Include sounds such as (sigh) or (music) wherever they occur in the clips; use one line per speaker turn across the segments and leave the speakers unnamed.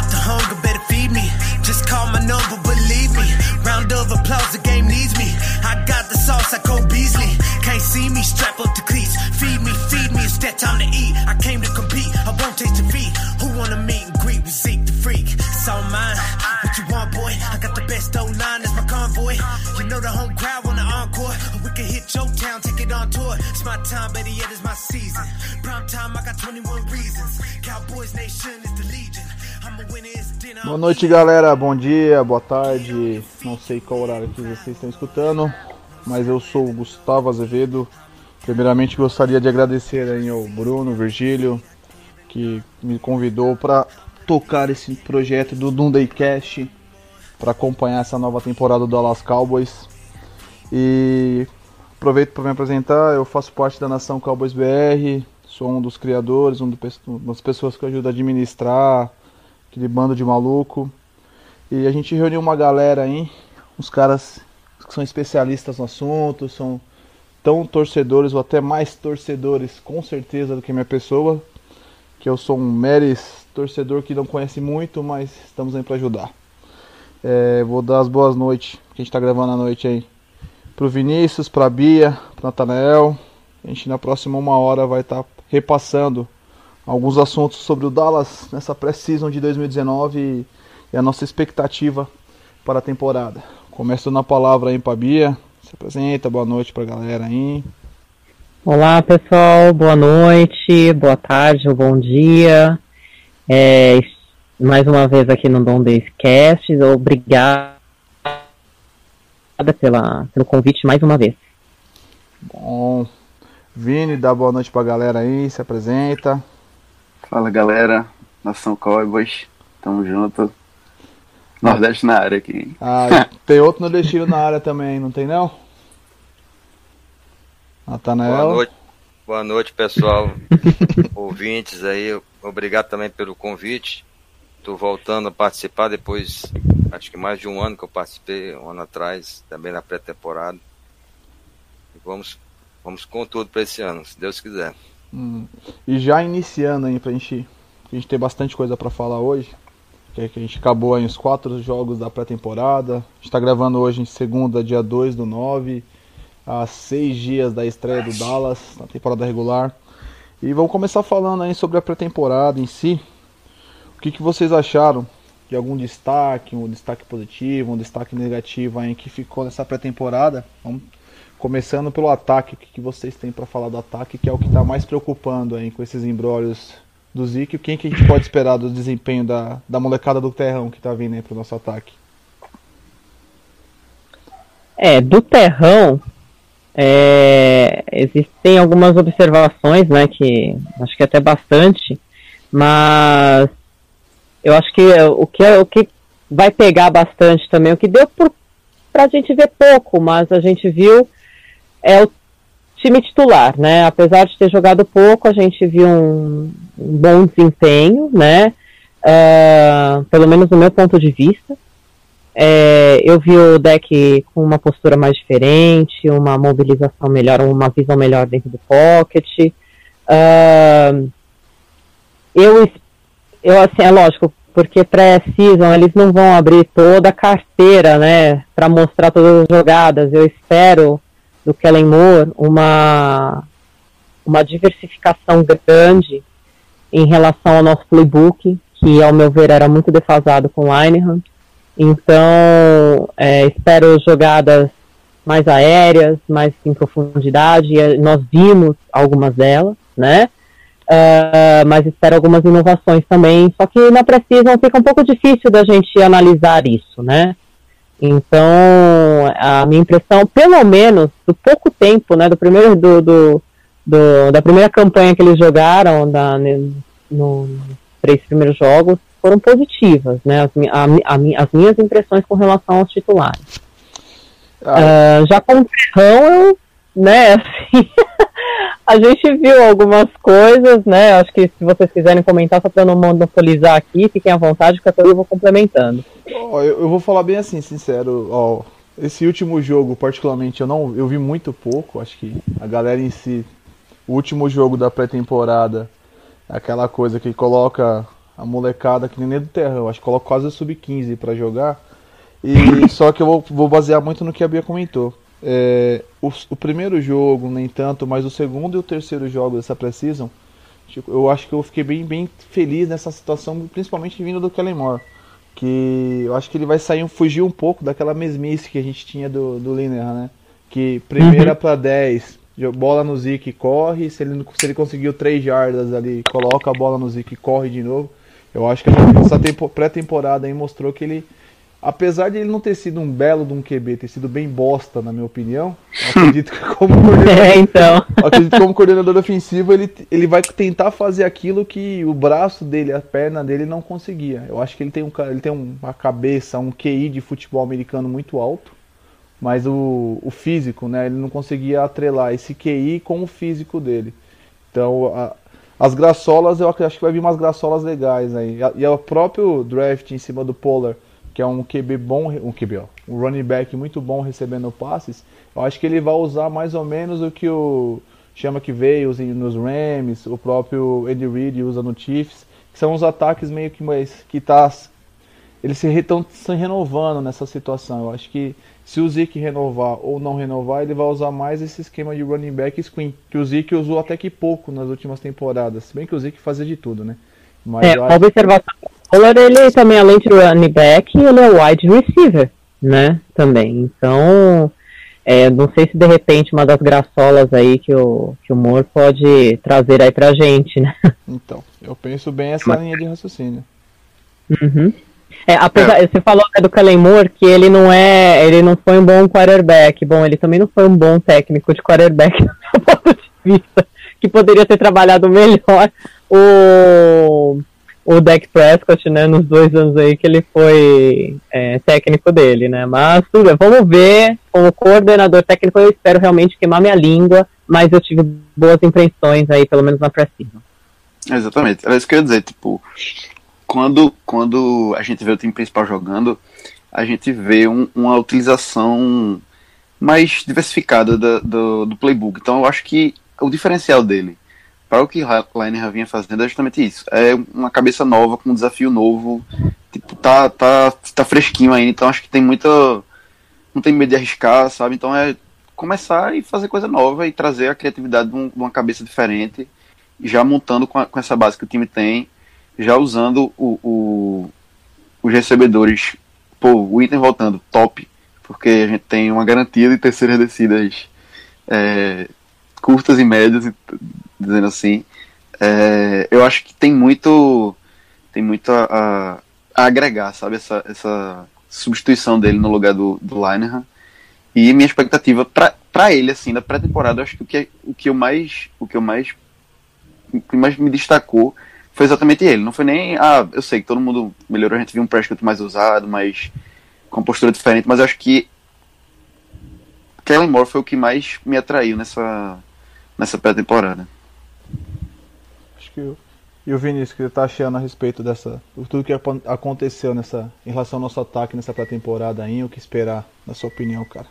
got the hunger, better feed me. Just call my number, believe me. Round of applause, the game needs me. I got the sauce, I go Beasley. Can't see me, strap up the cleats. Feed me, feed me, it's that time to eat. I came to compete, I won't taste defeat. Who wanna meet and greet with Zeke the freak? It's all mine. What you want, boy? I got the best oh O line, that's my convoy. You know the home crowd want the encore. We can hit your town, take it on tour. It's my time, better yet, it's my season. Prime time, I got 21 reasons. Cowboys Nation is the
Boa noite, galera. Bom dia, boa tarde. Não sei qual horário que vocês estão escutando, mas eu sou o Gustavo Azevedo. Primeiramente, gostaria de agradecer aí ao Bruno, Virgílio, que me convidou para tocar esse projeto do Dundee Cast para acompanhar essa nova temporada do Dallas Cowboys. E aproveito para me apresentar, eu faço parte da Nação Cowboys BR, sou um dos criadores, um uma das pessoas que ajuda a administrar aquele bando de maluco. E a gente reuniu uma galera aí, uns caras que são especialistas no assunto, são tão torcedores ou até mais torcedores com certeza do que minha pessoa, que eu sou um meres torcedor que não conhece muito, mas estamos aí para ajudar. É, vou dar as boas noites, que a gente está gravando a noite aí, pro Vinícius, pra Bia, pro Natanael. A gente na próxima uma hora vai estar tá repassando alguns assuntos sobre o Dallas nessa pré-season de 2019 e, a nossa expectativa para a temporada. Começo na palavra aí pra Bia, se apresenta, boa noite pra galera aí.
Olá pessoal, boa noite, boa tarde ou bom dia. É, mais uma vez aqui no Dom Days Cast, obrigada pela, pelo convite mais uma vez.
Bom, Vini, dá boa noite pra galera aí, se apresenta.
Fala galera, Nação Cowboys, tamo junto. Nordeste na área aqui.
Ah, (laughs) tem outro nordestino na área também, não tem não? Natanael.
Boa noite, boa noite pessoal, (laughs) ouvintes aí, obrigado também pelo convite. Tô voltando a participar depois, acho que mais de um ano que eu participei, um ano atrás, também na pré-temporada. E vamos, vamos com tudo para esse ano, se Deus quiser.
Hum. E já iniciando aí pra gente, a gente ter bastante coisa para falar hoje, que, é que a gente acabou aí os quatro jogos da pré-temporada. A gente tá gravando hoje em segunda, dia 2 do 9, a seis dias da estreia do Dallas na temporada regular. E vamos começar falando aí sobre a pré-temporada em si. O que, que vocês acharam de algum destaque, um destaque positivo, um destaque negativo aí que ficou nessa pré-temporada? Vamos começando pelo ataque, o que, vocês têm para falar do ataque, que é o que está mais preocupando aí com esses embrólios do Zico. Quem que a gente pode esperar do desempenho da, da molecada do terrão que está vindo aí para o nosso ataque?
É, do terrão, é, existem algumas observações, né, que acho que até bastante, mas eu acho que o que, o que vai pegar bastante também, o que deu para a gente ver pouco, mas a gente viu é o time titular, né? Apesar de ter jogado pouco, a gente viu um, um bom desempenho, né? Uh, pelo menos no meu ponto de vista. É, eu vi o deck com uma postura mais diferente, uma mobilização melhor, uma visão melhor dentro do pocket. Uh, eu, eu, assim, é lógico, porque pré-season eles não vão abrir toda a carteira, né, para mostrar todas as jogadas. Eu espero do Kellen Moore uma, uma diversificação grande em relação ao nosso playbook, que ao meu ver era muito defasado com o Linehan. Então, é, espero jogadas mais aéreas, mais em profundidade, e nós vimos algumas delas, né? Uh, mas espero algumas inovações também. Só que na Precision fica um pouco difícil da gente analisar isso, né? Então, a minha impressão, pelo menos, do pouco tempo, né, do primeiro, do, do, do da primeira campanha que eles jogaram, da, no, nos três primeiros jogos, foram positivas, né, as, a, a, as minhas impressões com relação aos titulares. Ah. Uh, já com o Ferrão, eu, né, assim, (laughs) a gente viu algumas coisas, né? Acho que se vocês quiserem comentar, só para não monopolizar aqui, fiquem à vontade, que eu vou complementando.
Oh, eu, eu, vou falar bem assim, sincero. Oh, esse último jogo, particularmente, eu não, eu vi muito pouco. Acho que a galera em si, o último jogo da pré-temporada, aquela coisa que coloca a molecada que nem do terrão. Acho que coloco quase o sub-15 para jogar. E (laughs) só que eu vou, vou, basear muito no que a Bia comentou. É, o, o, primeiro jogo, nem tanto, mas o segundo e o terceiro jogo dessa Precision, tipo, eu acho que eu fiquei bem, bem feliz nessa situação, principalmente vindo do Kellen Moore. Que eu acho que ele vai sair, fugir um pouco daquela mesmice que a gente tinha do, do Lineker, né? Que primeira uhum. para 10, bola no Zik corre, se ele, se ele conseguiu 3 jardas ali, coloca a bola no Zik e corre de novo. Eu acho que essa pré-temporada aí mostrou que ele apesar de ele não ter sido um belo de um QB, ter sido bem bosta, na minha opinião, acredito que como coordenador, (laughs) é, então. acredito que como coordenador ofensivo ele, ele vai tentar fazer aquilo que o braço dele, a perna dele não conseguia. Eu acho que ele tem, um, ele tem uma cabeça, um QI de futebol americano muito alto, mas o, o físico, né, ele não conseguia atrelar esse QI com o físico dele. Então, a, as graçolas, eu acho que vai vir umas graçolas legais aí. E o próprio draft em cima do Polar, que é um QB bom, um QB, ó, um running back muito bom recebendo passes, eu acho que ele vai usar mais ou menos o que o chama que veio nos Rams, o próprio Andy Reid usa no Chiefs, que são os ataques meio que mais que tá eles estão se renovando nessa situação. Eu acho que se o Zeke renovar ou não renovar, ele vai usar mais esse esquema de running back screen, que o Zeke usou até que pouco nas últimas temporadas. Se bem que o Zeke fazia de tudo, né?
Mas é, acho... observação Pollard, ele também, além de running back, ele é wide receiver, né? Também. Então, é, não sei se de repente uma das graçolas aí que o, que o Moore pode trazer aí pra gente, né?
Então, eu penso bem essa linha de raciocínio.
Uhum. É, apesar, é. você falou né, do Kellen Moore que ele não é, ele não foi um bom quarterback. Bom, ele também não foi um bom técnico de quarterback (laughs) do ponto de vista, que poderia ter trabalhado melhor o o Dak Prescott, né, nos dois anos aí que ele foi é, técnico dele, né, mas tudo bem, vamos ver, como coordenador técnico. Eu espero realmente queimar minha língua, mas eu tive boas impressões aí, pelo menos na pré-season.
Exatamente, era isso que eu ia dizer, tipo, quando, quando a gente vê o time principal jogando, a gente vê um, uma utilização mais diversificada do, do, do playbook, então eu acho que o diferencial dele para o que Linehan vinha fazendo é justamente isso. É uma cabeça nova, com um desafio novo. Tipo, tá, tá, tá fresquinho ainda, então acho que tem muita. Não tem medo de arriscar, sabe? Então é começar e fazer coisa nova e trazer a criatividade de, um, de uma cabeça diferente, já montando com, a, com, essa base que o time tem, já usando o, o, os recebedores. Pô, o item voltando, top, porque a gente tem uma garantia de terceiras descidas é, curtas e médias, dizendo assim. É, eu acho que tem muito tem muito a, a, a, agregar, sabe? Essa, essa substituição dele no lugar do, do Linehan. E minha expectativa para ele, assim, da pré-temporada, acho que o que, o que eu mais. O que eu mais. O que mais me destacou foi exatamente ele. Não foi nem. Ah, eu sei que todo mundo melhorou, a gente viu um Prescott mais usado, mais. com postura diferente, mas acho que. Kellen Moore foi o que mais me atraiu nessa, nessa pré-temporada.
Que e o Vinícius, que tá achando a respeito dessa. Tudo que aconteceu nessa. em relação ao nosso ataque nessa pré-temporada aí, o que esperar, na sua opinião, cara?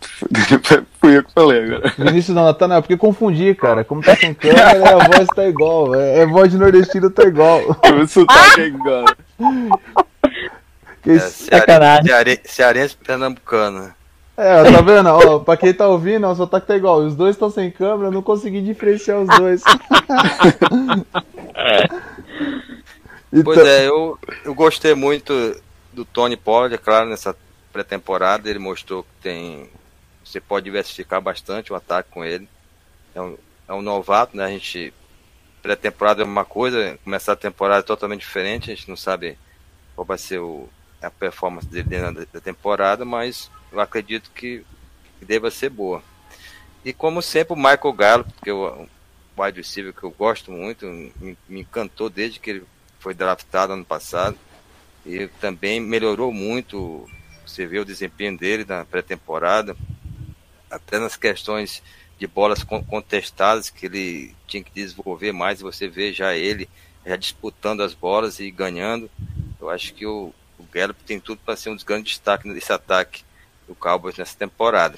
(laughs)
Fui eu que falei agora.
Vinícius não, Natanael, porque confundi, cara. Como tá sem câmera, a voz tá igual. É, é voz de nordestino tá igual.
O sotaque é igual.
Que é, ceare... Cearense pernambucano.
É, tá vendo? Ó, pra quem tá ouvindo, o sotaque tá igual. Os dois estão sem câmera, eu não consegui diferenciar os dois. (laughs)
então... Pois é, eu, eu gostei muito do Tony Pollard, é claro, nessa pré-temporada. Ele mostrou que tem. Você pode diversificar bastante o ataque com ele. É um, é um novato, né? A gente. Pré-temporada é uma coisa, começar a temporada é totalmente diferente. A gente não sabe qual vai ser o, a performance dele dentro da temporada, mas eu acredito que, que deva ser boa. E como sempre, o Michael Gallup, que é o wide receiver que eu gosto muito, me, me encantou desde que ele foi draftado ano passado. E também melhorou muito. Você vê o desempenho dele na pré-temporada, até nas questões de bolas contestadas que ele tinha que desenvolver mais. Você vê já ele já disputando as bolas e ganhando. Eu acho que o, o Gallup tem tudo para ser um dos grandes destaques desse ataque do Cowboys nessa temporada.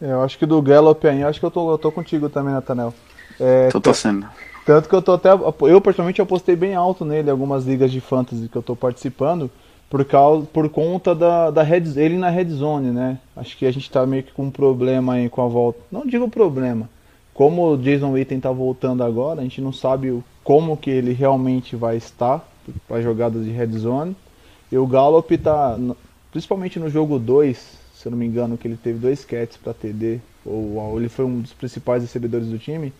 É, eu acho que do Gallup aí, acho que eu tô, eu tô contigo também, Natanel.
É, tô torcendo.
Tanto que eu tô até. Eu, particularmente, apostei bem alto nele em algumas ligas de fantasy que eu tô participando. Por, causa, por conta da, da red, ele na red zone, né? Acho que a gente tá meio que com um problema aí com a volta. Não digo problema. Como o Jason Witten tá voltando agora, a gente não sabe como que ele realmente vai estar para jogadas de red zone. E o Gallup tá. Principalmente no jogo 2, se eu não me engano, que ele teve dois catches para TD, ou ele foi um dos principais recebedores do time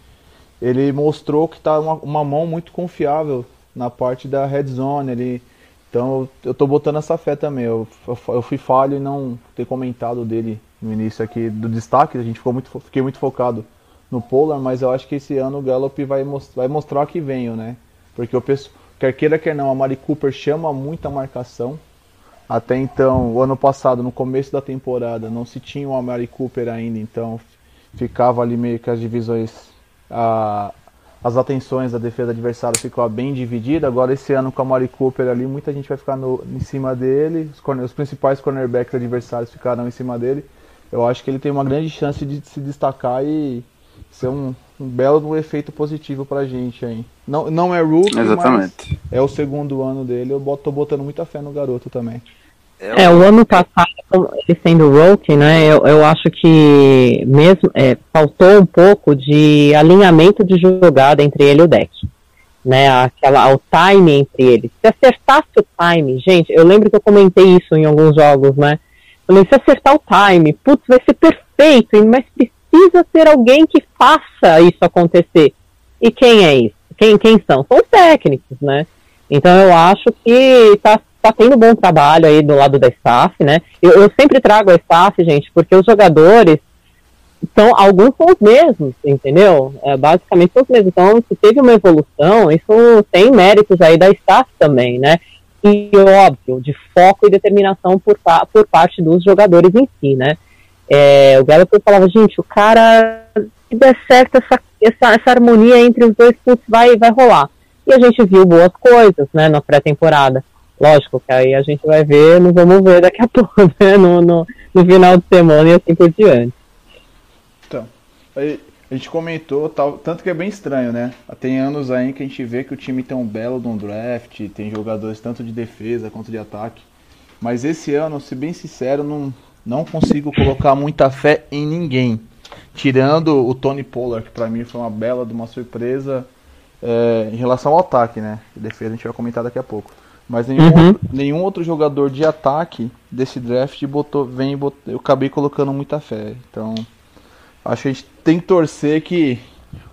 ele mostrou que está uma, uma, mão muito confiável na parte da red zone ali. Então eu estou botando essa fé também. Eu, eu, eu, fui falho em não ter comentado dele no início aqui do destaque. A gente ficou muito, fiquei muito focado no Polar, mas eu acho que esse ano o Gallup vai, most, vai mostrar que venho, né? Porque eu penso, quer queira quer não, a Mari Cooper chama muita marcação. Até então, o ano passado, no começo da temporada, não se tinha o Amari Cooper ainda, então ficava ali meio que as divisões a, as atenções da defesa adversária ficou bem dividida. Agora esse ano com a Mari Cooper ali, muita gente vai ficar no, em cima dele. Os, corner, os, principais cornerbacks adversários ficarão em cima dele. Eu acho que ele tem uma grande chance de se destacar e ser um, um belo efeito positivo pra gente aí. Não, não é rookie,
Exatamente.
é o segundo ano dele. Eu boto, tô botando muita fé no garoto também.
É, o ano passado, ele sendo rookie, né, eu, eu acho que mesmo é, faltou um pouco de alinhamento de jogada entre ele e o deck. Né, aquela, o time entre eles. Se acertasse o time, gente, eu lembro que eu comentei isso em alguns jogos, né? Falei, se acertar o time, putz, vai ser perfeito, mas precisa ter alguém que faça isso acontecer. E quem é isso? Quem, quem são? São os técnicos, né? Então eu acho que está tá tendo bom trabalho aí do lado da staff, né? Eu, eu sempre trago a staff, gente, porque os jogadores são alguns são os mesmos, entendeu? É, basicamente são os mesmos. Então, se teve uma evolução, isso tem méritos aí da staff também, né? E óbvio, de foco e determinação por, por parte dos jogadores em si, né? É, o Gallup falava, gente, o cara, se der certo essa, essa, essa harmonia entre os dois, putz, vai, vai rolar. E a gente viu boas coisas, né, na pré-temporada. Lógico que aí a gente vai ver, não vamos ver daqui a (laughs) pouco, né? No, no, no final de semana e assim por diante.
Então, aí, a gente comentou, tal, tanto que é bem estranho, né? Tem anos aí que a gente vê que o time tem um belo de um draft, tem jogadores tanto de defesa quanto de ataque. Mas esse ano, se bem sincero, não, não consigo colocar muita fé em ninguém. Tirando o Tony Pollard, que para mim foi uma bela de uma surpresa é, em relação ao ataque, né? Defesa a gente vai comentar daqui a pouco. Mas nenhum, uhum. outro, nenhum outro jogador de ataque desse draft botou, vem botou, eu acabei colocando muita fé. Então, acho que a gente tem que torcer que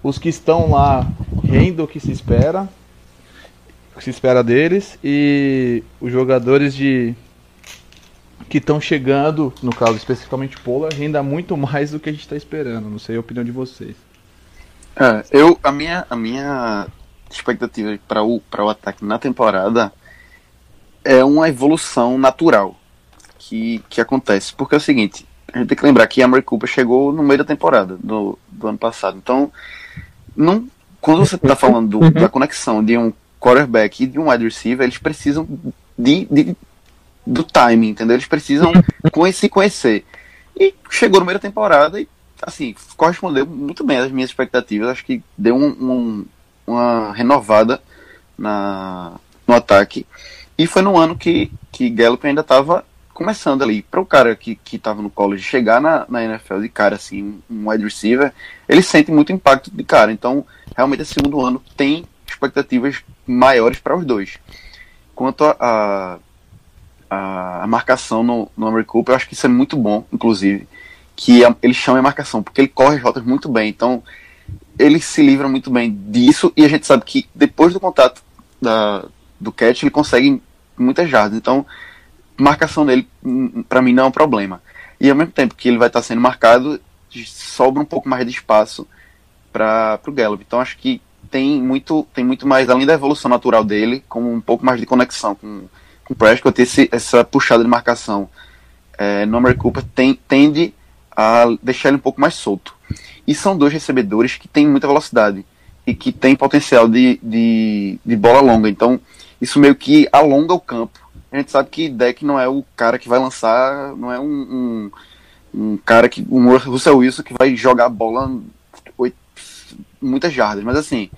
os que estão lá rendam o que se espera, o que se espera deles, e os jogadores de que estão chegando, no caso especificamente Pola, renda muito mais do que a gente está esperando. Não sei a opinião de vocês.
É, eu, a minha, a minha expectativa para o, o ataque na temporada é uma evolução natural que, que acontece. Porque é o seguinte, a gente tem que lembrar que a Mary Cooper chegou no meio da temporada do, do ano passado. Então, não, quando você está falando do, uhum. da conexão de um quarterback e de um wide receiver, eles precisam de, de do timing, entendeu? Eles precisam (laughs) se conhecer. E chegou no meio da temporada e, assim, correspondeu muito bem às minhas expectativas. Acho que deu um, um, uma renovada na, no ataque. E foi no ano que, que Gallup ainda estava começando ali. Para o cara que, que no college chegar na, na NFL de cara, assim, um wide receiver, ele sente muito impacto de cara. Então, realmente, esse segundo ano tem expectativas maiores para os dois. Quanto a, a, a, marcação no, no Amari Cooper, eu acho que isso é muito bom, inclusive, que a, ele chama a marcação, porque ele corre as rotas muito bem. Então, ele se livra muito bem disso, e a gente sabe que depois do contato da, do catch, ele consegue muitas jardas. Então, marcação dele, hum, para mim, não é um problema. E ao mesmo tempo que ele vai estar sendo marcado, sobra um pouco mais de espaço para o Gallup. Então, acho que tem muito, tem muito mais, além da evolução natural dele, como um pouco mais de conexão com, com o Prescott, esse, essa puxada de marcação é, no Amari Cooper tem, tende a deixar ele um pouco mais solto. E são dois recebedores que têm muita velocidade e que têm potencial de, de, de bola longa. Então, isso meio que alonga o campo. A gente sabe que Deck não é o cara que vai lançar, não é um, um, um cara que. um Russell Wilson que vai jogar a bola oito, muitas jardas, mas assim.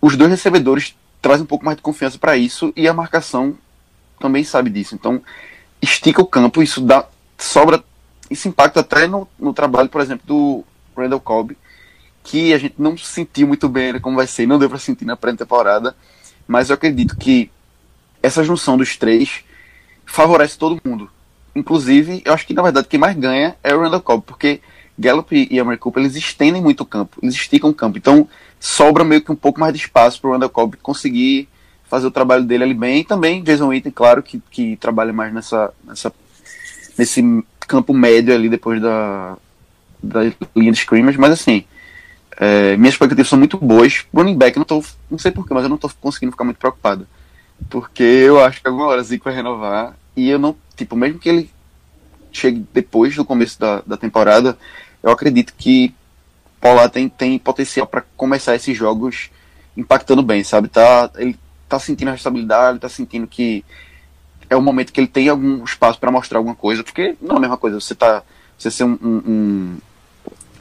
os dois recebedores trazem um pouco mais de confiança para isso e a marcação também sabe disso. Então, estica o campo, isso dá sobra, isso impacta até no, no trabalho, por exemplo, do Randall Cobb, que a gente não sentiu muito bem como vai ser, não deu para sentir na pré-temporada, mas eu acredito que essa junção dos três favorece todo mundo. Inclusive, eu acho que na verdade quem mais ganha é o Randall Cobb, porque Gallup e Amari Cooper eles estendem muito o campo, eles esticam o campo. Então, sobra meio que um pouco mais de espaço para o Randall Cobb conseguir fazer o trabalho dele ali bem. E também Jason Witten, claro, que, que trabalha mais nessa, nessa, nesse campo médio ali depois da, da linha de scrimmage. Mas assim, é, minhas expectativas são muito boas. Running back, não, tô, não sei porquê, mas eu não estou conseguindo ficar muito preocupado. Porque eu acho que alguma hora Zico vai renovar. E eu não, tipo, mesmo que ele chegue depois do começo da, da temporada, eu acredito que Polar tem, tem potencial para começar esses jogos impactando bem, sabe? Tá, ele tá sentindo a responsabilidade, tá sentindo que é o momento que ele tem algum espaço para mostrar alguma coisa, porque não é a mesma coisa você tá você ser um, um,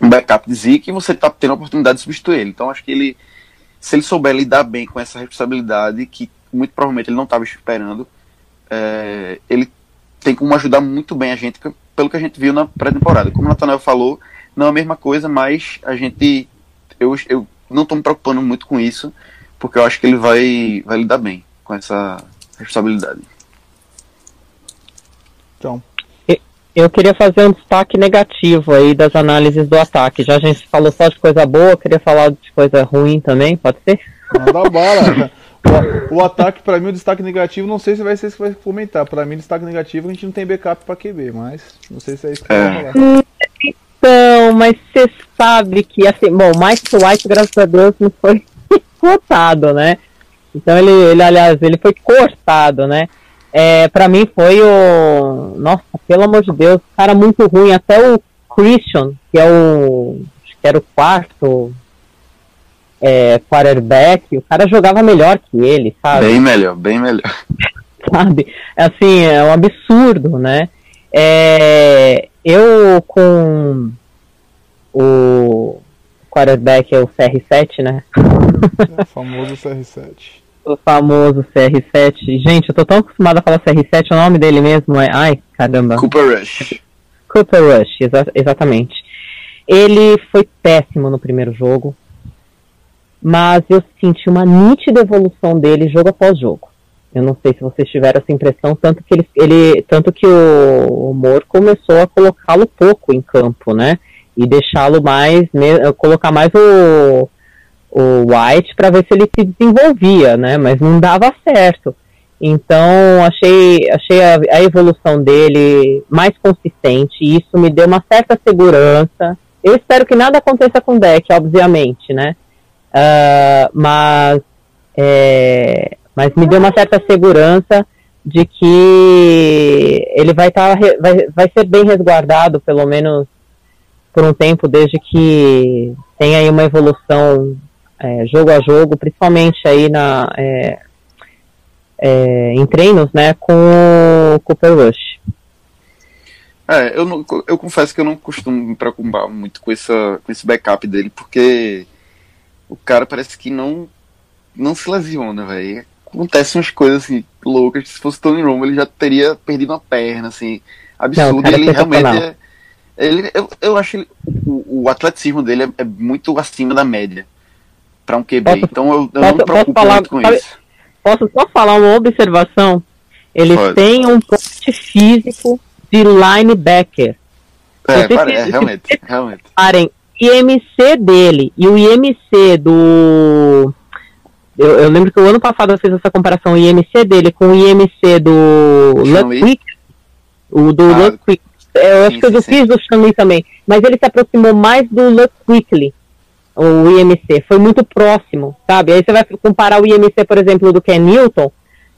um backup de Zeke e você tá tendo a oportunidade de substituir ele. Então acho que ele se ele souber lidar bem com essa responsabilidade que muito provavelmente ele não estava esperando, é, ele tem como ajudar muito bem a gente pelo que a gente viu na pré-temporada. Como o Nathanael falou, não é a mesma coisa, mas a gente. Eu, eu não estou me preocupando muito com isso, porque eu acho que ele vai, vai lidar bem com essa responsabilidade.
Então. Eu queria fazer um destaque negativo aí das análises do ataque. Já a gente falou só de coisa boa, queria falar de coisa ruim também, pode ser?
Manda bala. (laughs) O, o ataque, para mim, o destaque negativo, não sei se vai ser isso que vai comentar. Para mim, o destaque negativo, a gente não tem backup para QB, mas não sei se é isso que é. vai falar.
Então, mas você sabe que, assim, bom, o Mike White, graças a Deus, não foi (laughs) cortado, né? Então, ele, ele, aliás, ele foi cortado, né? É, para mim foi o. Nossa, pelo amor de Deus, cara muito ruim. Até o Christian, que é o. Acho que era o quarto é, quarterback, o cara jogava melhor que ele, sabe?
Bem melhor, bem melhor. (laughs)
sabe? Assim, é um absurdo, né? É, eu com o quarterback é o CR7, né?
É, o famoso CR7.
O famoso CR7. Gente, eu tô tão acostumado a falar CR7, o nome dele mesmo é. Ai, caramba.
Cooper Rush.
Cooper Rush, exa exatamente. Ele foi péssimo no primeiro jogo mas eu senti uma nítida evolução dele jogo após jogo. Eu não sei se vocês tiveram essa impressão, tanto que ele, ele tanto que o, o Moore começou a colocá-lo pouco em campo, né? E deixá-lo mais, colocar mais o, o White para ver se ele se desenvolvia, né? Mas não dava certo. Então achei, achei a, a evolução dele mais consistente e isso me deu uma certa segurança. Eu espero que nada aconteça com o deck, obviamente, né? Uh, mas, é, mas me deu uma certa segurança de que ele vai, tá, vai, vai ser bem resguardado, pelo menos por um tempo, desde que tem aí uma evolução é, jogo a jogo, principalmente aí na, é, é, em treinos, né, com o Cooper Rush.
É, eu, não, eu confesso que eu não costumo me preocupar muito com, essa, com esse backup dele, porque o cara parece que não não se lesiona, velho. Acontecem umas coisas assim, loucas. Se fosse Tony Romo, ele já teria perdido uma perna, assim, absurdo. Não, ele é realmente é, ele, eu, eu acho ele, o, o atleticismo dele é, é, muito acima da média para um QB. Posso, então eu, eu posso, não me preocupo falar, muito com sabe, isso.
Posso só falar uma observação? Eles Pode. têm um porte físico de linebacker.
É, é realmente, realmente.
Parem, IMC dele e o IMC do. Eu, eu, lembro que o ano passado eu fiz essa comparação, o IMC dele com o IMC do Ludwig. O do ah, Ludwig. Eu acho sim, que eu sim, fiz do Shanley também. Mas ele se aproximou mais do Ludwig, o IMC. Foi muito próximo, sabe? Aí você vai comparar o IMC, por exemplo, do Ken Newton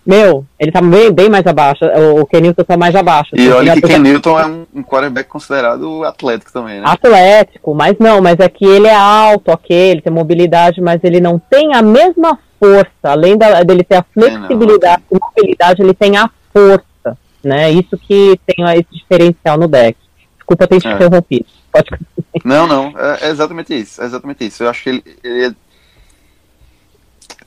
meu, ele tá bem, bem mais abaixo. O Kenilton tá mais abaixo.
E olha que Kenilton é um, quarterback considerado atlético também, né?
Atlético, mas não, mas é que ele é alto, ok, ele tem mobilidade, mas ele não tem a mesma força. Além da, dele ter a flexibilidade e mobilidade, ele tem a força, né? Isso que tem esse diferencial no deck. Desculpa ter te é. interrompido. Pode
Não, não, é, é, exatamente isso, é exatamente isso. Eu acho que ele, ele é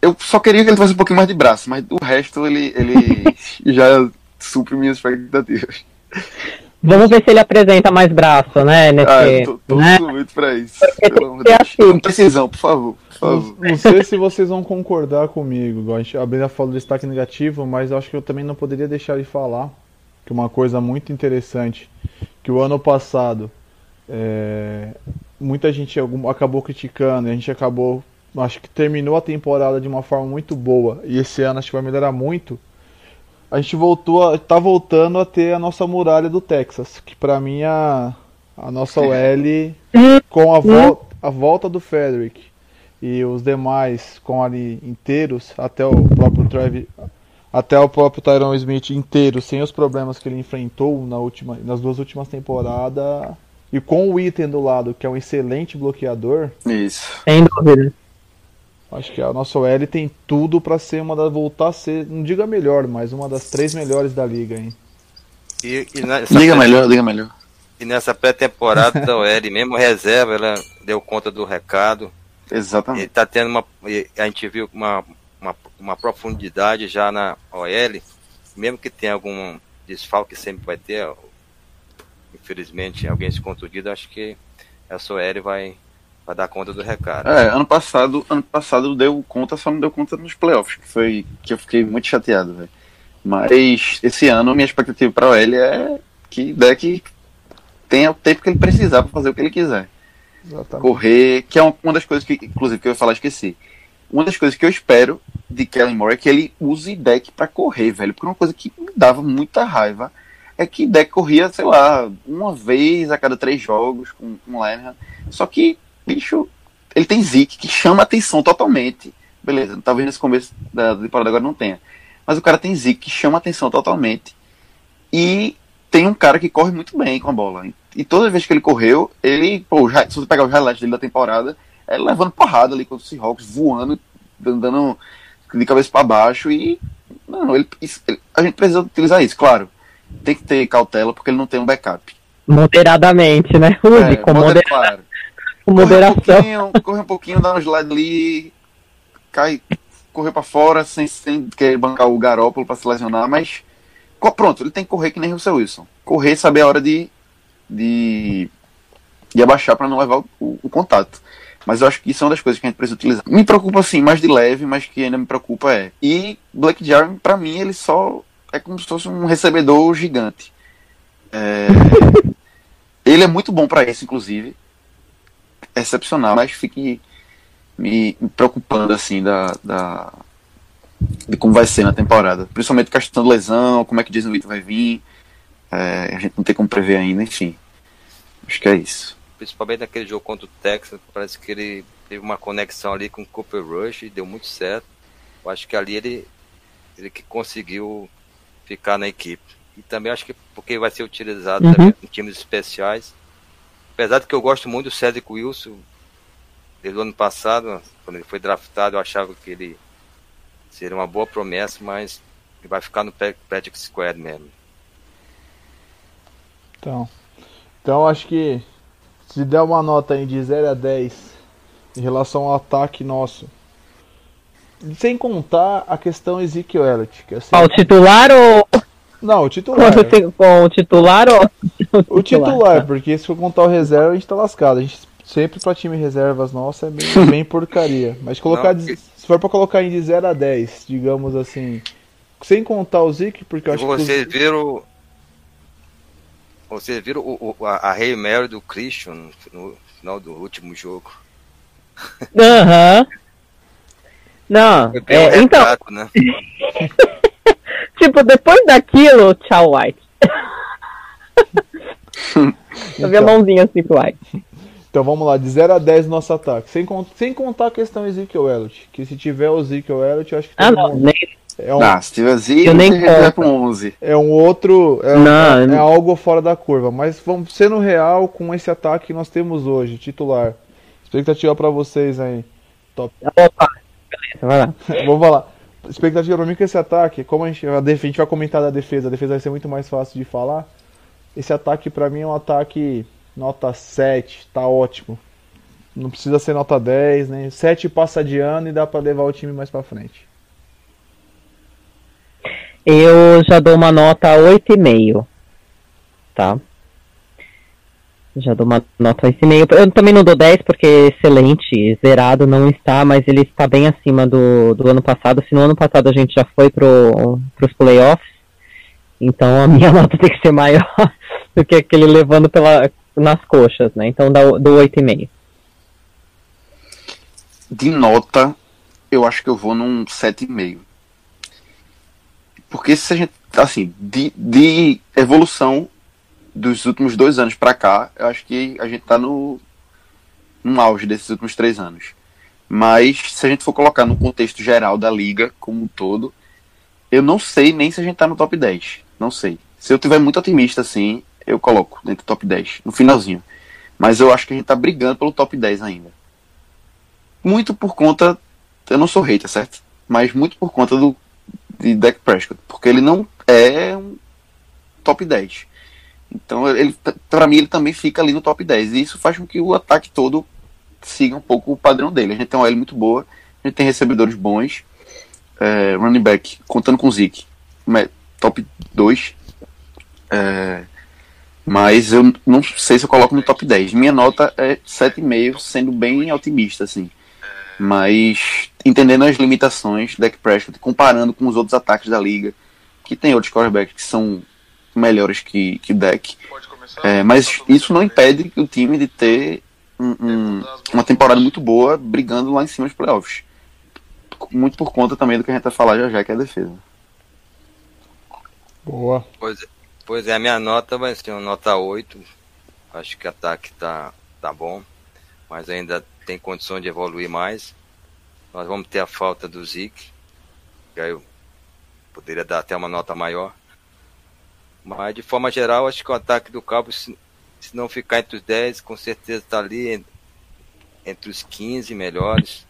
Eu só queria que ele tivesse um pouquinho mais de braço, mas o resto ele, ele (laughs) já supre minhas expectativas.
Vamos ver se ele apresenta mais braço, né? Nesse,
Ah, eu tô, tô
né?
muito pra isso. Deus.
assim.
Com precisão, por favor.
Não sei se vocês vão concordar comigo. A gente a Brenda falou do destaque negativo, mas eu acho que eu também não poderia deixar de falar que uma coisa muito interessante que o ano passado é, muita gente acabou criticando, e a gente acabou, acho que terminou a temporada de uma forma muito boa e esse ano acho que vai melhorar muito. A gente voltou, a, tá voltando a ter a nossa muralha do Texas, que pra mim é a, a nossa OL com a, vol a volta do Frederick e os demais com ali inteiros, até o próprio Travis, até o próprio Tyron Smith inteiro, sem os problemas que ele enfrentou na última, nas duas últimas temporadas, e com o Item do lado, que é um excelente bloqueador,
Isso.
Sem dúvida.
acho que a nossa OL tem tudo pra ser uma das voltar a ser, não diga melhor, mas uma das três melhores da liga, hein?
E, e nessa
Liga melhor, liga melhor.
E nessa pré-temporada da OL, mesmo reserva, ela deu conta do recado. E
Exatamente.
tá tendo uma. e A gente viu uma, uma, uma profundidade já na OL, mesmo que tenha algum desfalque, sempre vai ter. Infelizmente, alguém se contundido, acho que essa OL vai, vai dar conta do recado.
É, ano passado, ano passado deu conta, só não deu conta nos playoffs, que foi que eu fiquei muito chateado, velho. Mas esse ano minha expectativa para ele é que deck tenha o tempo que ele precisar para fazer o que ele quiser.
Exatamente.
Correr, que é uma, uma das coisas que, inclusive, que eu ia falar, esqueci. Uma das coisas que eu espero de Kellen Moore é que ele use deck para correr, velho. Porque uma coisa que me dava muita raiva é que deck corria, sei lá, uma vez a cada três jogos com, com Lenihan. Só que, bicho, ele tem Zeke que chama atenção totalmente. Beleza, talvez nesse começo da temporada agora não tenha. Mas o cara tem Zeke que chama atenção totalmente. E tem um cara que corre muito bem com a bola. E toda vez que ele correu, ele, pô, os se você pegar os highlights dele da temporada, é levando porrada ali contra o Seahawks, voando, andando de cabeça para baixo e não, ele, isso- ele- a gente precisa utilizar isso, claro. Tem que ter cautela porque ele não tem um backup.
Moderadamente, né? Use
É,
com,
modera- claro. (laughs)
com
Corre um
moderação.
pouquinho, corre um pouquinho, dá um slide ali, cai, correr para fora sem, sem querer bancar o Garópolo para se lesionar, mas pronto, ele tem que correr que nem o Russell Wilson. Correr, saber a hora de, de, de abaixar para não levar o, o- o contato. Mas eu acho que isso é uma das coisas que a gente precisa utilizar. Me preocupa assim, mais de leve, mas que ainda me preocupa é. E Black Jarvin, para mim, ele só é como se fosse um recebedor gigante. É, (laughs) ele é muito bom para isso, inclusive excepcional, mas fique me, me preocupando assim da, da de como vai ser na temporada, principalmente questão de lesão, como é que Jason Witten vai vir, é, a gente não tem como prever ainda, enfim, acho que é isso.
Principalmente naquele jogo contra o Texas, parece que ele teve uma conexão ali com o Cooper Rush e deu muito certo. Eu acho que ali ele, ele que conseguiu ficar na equipe. E também acho que porque vai ser utilizado
Uhum.
também em times especiais. Apesar de que eu gosto muito do Cedric Wilson, desde o ano passado, quando ele foi draftado, eu achava que ele seria uma boa promessa, mas ele vai ficar no Practice Squad mesmo.
Então, então acho que se der uma nota aí de 0 a 10 em relação ao ataque nosso, sem contar a questão Ezekiel Elliott, que assim,
Qual, o titular ou.
não, o titular,
Com, com o titular ou.
o (laughs) titular, porque se for contar o reserva a gente tá lascado, a gente sempre pra time reservas nossa é bem, bem porcaria, mas colocar,
Não,
se for pra colocar em de 0 a 10, digamos assim, sem contar o Zeke, porque eu acho que o
vocês viram. Vocês viram o, o- a, a Hail Mary do Christian no, final do último jogo?
Aham. Não,
Foi bem um
é, então,
retrato, né? (laughs)
tipo, depois daquilo, tchau, White. Eu vi a
Então.
mãozinha assim pro White.
Então vamos lá, de 0 a 10 no nosso ataque. Sem, sem contar a questão Ezekiel Elliott. Que se tiver o Ezekiel Elliott, eu acho que
Ah, não,
mundo-
nem.
É, um,
Ah, se tiver Zeke,
Eu nem
pro 11.
é um outro. É, um-
Não,
é
eu não-
algo fora da curva. Mas vamos sendo real com esse ataque que nós temos hoje, titular. Expectativa pra vocês aí.
Opa, beleza, vai lá. (laughs)
vamos lá. Expectativa pra mim com esse ataque, como a gente, a def- a gente vai comentar da defesa, a defesa vai ser muito mais fácil de falar. Esse ataque pra mim é um ataque nota 7, tá ótimo. Não precisa ser nota 10, né? 7 passa de ano e dá para levar o time mais para frente.
Eu já dou uma nota 8,5. Tá? Já dou uma nota 8,5. Eu também não dou 10 porque excelente, zerado não está, mas ele está bem acima do, do ano passado. Se no ano passado a gente já foi para os playoffs, então a (laughs) minha nota tem que ser maior (laughs) do que aquele levando pela, nas coxas, né? Então dá, do 8,5.
De nota, eu acho que eu vou num 7,5. Porque se a gente, assim, de, de evolução dos últimos dois anos para cá, eu acho que a gente tá no, no auge desses últimos três anos. Mas se a gente for colocar no contexto geral da liga como um todo, eu não sei nem se a gente tá no top 10. Não sei. Se eu tiver muito otimista assim, eu coloco dentro do top 10, no finalzinho. Mas eu acho que a gente tá brigando pelo top 10 ainda. Muito por conta. Eu não sou hater, certo? Mas muito por conta do de Dak Prescott. Porque ele não é um top 10. Então, ele, para mim, ele também fica ali no top 10. E isso faz com que o ataque todo siga um pouco o padrão dele. A gente tem uma L muito boa, a gente tem recebedores bons, é, running back, contando com o Zeke, top 2. É, mas eu não sei se eu coloco no top 10. Minha nota é 7,5, sendo bem otimista, assim. Mas entendendo as limitações do Dak Prescott, comparando com os outros ataques da liga, que tem outros quarterbacks que são melhores que, que o deck. É, mas isso não impede o time de ter um, um, uma temporada muito boa, brigando lá em cima dos playoffs. Muito por conta também do que a gente vai falar já já, que é a defesa.
Boa.
Pois é, pois é, a minha nota vai ser uma nota 8. Acho que o ataque tá, tá bom, mas ainda tem condição de evoluir mais. Nós vamos ter a falta do Zeke, que aí eu poderia dar até uma nota maior. Mas de forma geral, acho que o ataque do Cabo, se, se não ficar entre os 10, com certeza está ali entre os 15 melhores.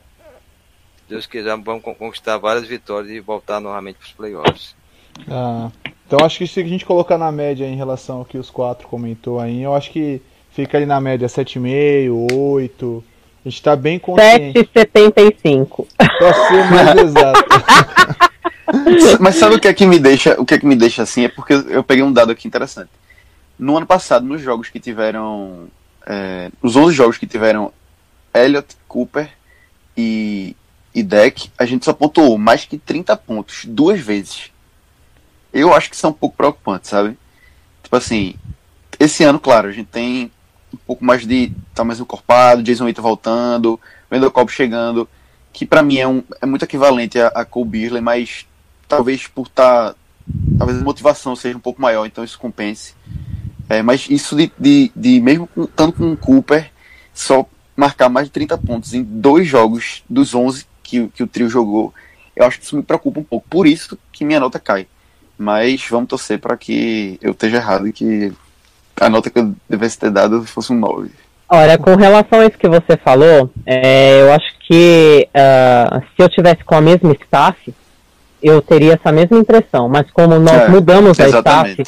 Se Deus quiser, vamos conquistar várias vitórias e voltar novamente para os playoffs.
Ah, então acho que se a gente colocar na média em relação ao que os quatro comentou aí, eu acho que fica ali na média 7,5, 8. A gente tá bem consciente.
7,75.
Pra ser mais exato. (laughs)
Mas sabe o que é que me deixa, o que é que me deixa assim? É porque eu peguei um dado aqui interessante. No ano passado, nos jogos que tiveram. É, os 11 jogos que tiveram Elliot, Cooper e, e Deck, a gente só pontuou mais que 30 pontos duas vezes. Eu acho que isso é um pouco preocupante, sabe? Tipo assim, esse ano, claro, a gente tem um pouco mais de. tá mais encorpado, Jason Witten voltando, Wendell Cobb chegando, que para mim é, um, é muito equivalente a, a Cole Beasley, mas talvez por estar. Tá, talvez a motivação seja um pouco maior, então isso compense. É, mas isso de, de, de mesmo com, tanto com o Cooper, só marcar mais de 30 pontos em dois jogos dos 11 que, que o trio jogou, eu acho que isso me preocupa um pouco. Por isso que minha nota cai. Mas vamos torcer para que eu esteja errado e que a nota que eu devesse ter dado fosse um 9.
Olha, com relação a isso que você falou, é, eu acho que uh, se eu tivesse com a mesma staff, eu teria essa mesma impressão, mas como nós é, mudamos a staff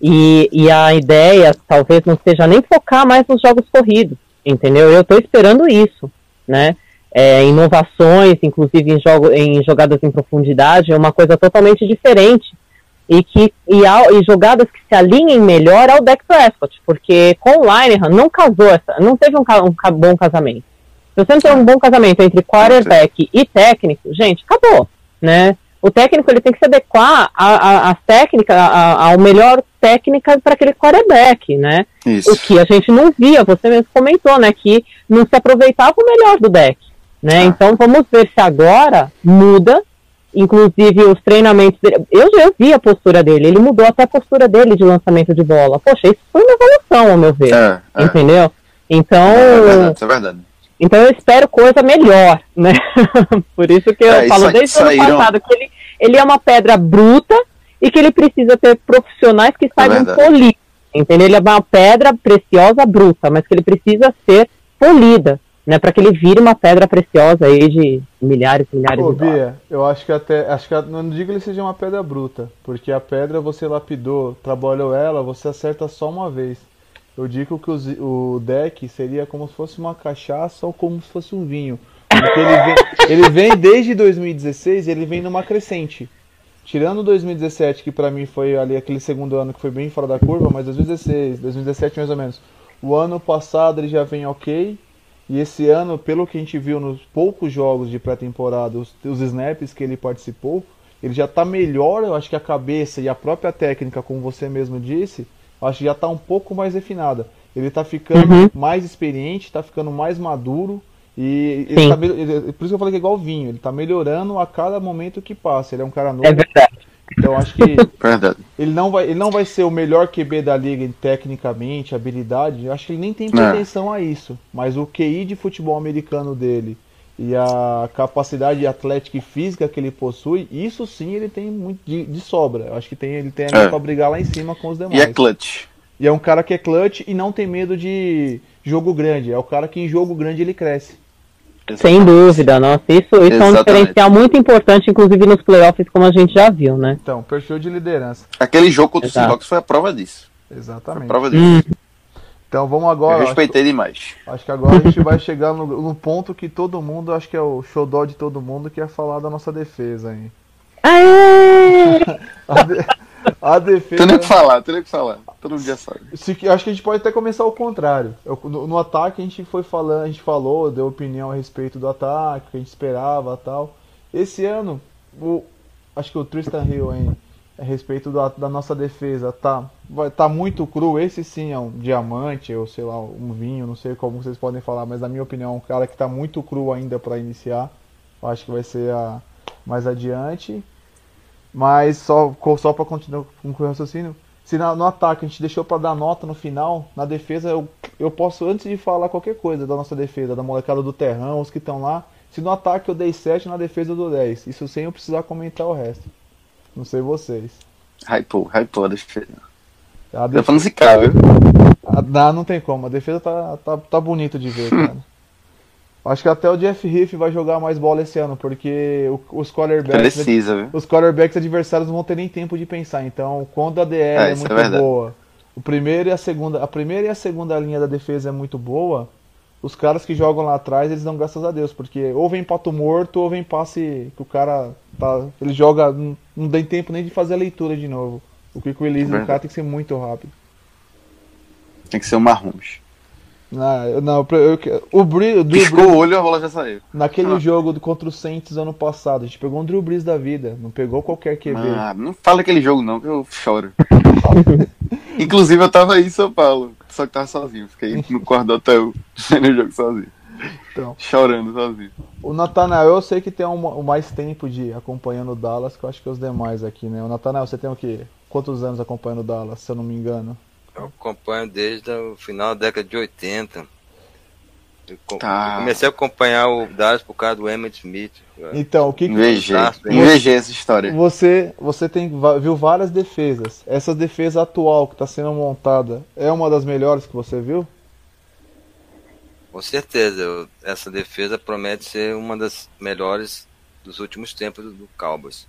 e, e a ideia talvez não seja nem focar mais nos jogos corridos, entendeu? Eu estou esperando isso, né? É, inovações, inclusive em, jogo, em jogadas em profundidade, é uma coisa totalmente diferente e que e, e, jogadas que se alinhem melhor ao Deck Prescott, porque com o Linehan não casou essa, não teve um, um, bom casamento. Se você não tem um bom casamento entre quarterback e técnico, gente, acabou, né? o técnico ele tem que se adequar às técnicas, ao melhor técnica para aquele quarterback, né? Isso. O que a gente não via, você mesmo comentou, né? Que não se aproveitava o melhor do deck, né? Ah. Então vamos ver se agora muda, inclusive os treinamentos dele. Eu já vi a postura dele, ele mudou até a postura dele de lançamento de bola. Poxa, isso foi uma evolução, ao meu ver. É, é. Entendeu? Então. É
verdade, é verdade.
Então eu espero coisa melhor, né? (laughs) Por isso que eu é, falo desde o ano passado que ele, ele é uma pedra bruta e que ele precisa ter profissionais que saibam é polir. Entendeu? Ele é uma pedra preciosa bruta, mas que ele precisa ser polida, né? Para que ele vire uma pedra preciosa aí de milhares e milhares de
Bia, dólares. eu acho que até. Acho que não digo que ele seja uma pedra bruta, porque a pedra você lapidou, trabalhou ela, você acerta só uma vez. Eu digo que os- o deck seria como se fosse uma cachaça ou como se fosse um vinho. Porque ele vem, (laughs) ele vem desde 2016 ele vem numa crescente. Tirando 2017, que pra mim foi ali aquele segundo ano que foi bem fora da curva, mas 2016, 2017 mais ou menos. O ano passado ele já vem ok. E esse ano, pelo que a gente viu nos poucos jogos de pré-temporada, os, os snaps que ele participou, ele já tá melhor, eu acho que a cabeça e a própria técnica, como você mesmo disse, eu acho que já tá um pouco mais refinada. Ele tá ficando
Uhum.
mais experiente, tá ficando mais maduro. E ele tá, ele- por isso que eu falei que é igual vinho, ele tá melhorando a cada momento que passa. Ele é um cara novo,
É verdade.
Então eu acho que ele não vai, ele não vai ser o melhor QB da liga tecnicamente, habilidade. Acho que ele nem tem
É.
pretensão a isso. Mas o QI de futebol americano dele e a capacidade atlética e física que ele possui, isso sim ele tem muito de, de sobra. Eu acho que tem, ele tem
É.
pra brigar lá em cima com os demais.
E é clutch.
E é um cara que é clutch e não tem medo de jogo grande. É o cara que em jogo grande ele cresce.
Sem dúvida, nossa. Isso, isso é um
Exatamente.
diferencial muito importante, inclusive nos playoffs, como a gente já viu, né?
Então, perfil de liderança.
Aquele jogo contra o. Seahawks foi a prova disso. Foi a
Exatamente.
prova disso.
Hum,
Então vamos
Eu
agora. acho que-
respeitei demais.
Acho que agora a gente vai chegar no, no ponto que todo mundo, acho que é o xodó de todo mundo, que é falar da nossa defesa aí.
Aê! (laughs)
A, de- a defesa.
Tem nem o que falar, tem nem o que falar. Todo mundo já sabe.
se- acho que a gente pode até começar ao contrário. Eu- no, no ataque a gente foi falando, a gente falou, deu opinião a respeito do ataque, o que a gente esperava tal. Esse ano, o, acho que o Tristan Hill, hein, a respeito da, da nossa defesa, tá, vai, tá muito cru. Esse sim é um diamante, ou sei lá, um vinho, não sei como vocês podem falar, mas na minha opinião, é um cara que tá muito cru ainda para iniciar. Eu Acho que vai ser a, mais adiante. Mas só, só para continuar com o raciocínio, se na- no ataque a gente deixou para dar nota no final, na defesa eu, eu posso, antes de falar qualquer coisa da nossa defesa, da molecada do terrão, os que estão lá, se no ataque eu dei 7, na defesa eu dou 10. Isso sem eu precisar comentar o resto. Não sei vocês.
Hypou, hypou a defesa.
A
Tá falando zicar, viu?
A- Não, não tem como. A defesa tá, tá, tá bonito de ver, (laughs) cara. Acho que até o Jeff Heath vai jogar mais bola esse ano, porque os quarterbacks,
Precisa, viu?
os quarterbacks adversários não vão ter nem tempo de pensar. Então, quando a DL
É,
é,
é
muito
verdade.
boa, o primeiro e a segunda, a primeira e a segunda linha da defesa é muito boa, os caras que jogam lá atrás, eles dão graças a Deus, porque ou vem pato morto ou vem passe que o cara tá, ele joga, não, não tem tempo nem de fazer a leitura de novo. O quick release do
Verdade.
cara tem que ser muito rápido.
Tem que ser o Mahomes.
Não, eu- não, eu, eu- o o Drew
Piscou
Brees-
o olho e a bola já saiu.
Naquele
Ah.
jogo do, contra o Saints ano passado, a gente pegou um Drew Brees da vida, não pegou qualquer QB.
Ah, não fala aquele jogo não, que eu choro. (laughs) Inclusive eu tava aí em São Paulo, só que tava sozinho. Fiquei no (laughs) quarto do hotel (laughs) vendo o jogo sozinho.
Então.
Chorando sozinho.
O Natanael, eu sei que tem um, um mais tempo de acompanhando o Dallas que eu acho que os demais aqui, né? O Natanael, você tem o quê? Quantos anos acompanhando o Dallas, se eu não me engano?
Eu acompanho desde o final da década de 80. Eu, co-
Tá.
comecei a acompanhar o Dallas por causa do Emmett Smith.
Então, o que, que?
Invejei essa história.
você você tem viu várias defesas. Essa defesa atual que está sendo montada é uma das melhores que você viu?
Com certeza, eu- essa defesa promete ser uma das melhores dos últimos tempos do, Cowboys.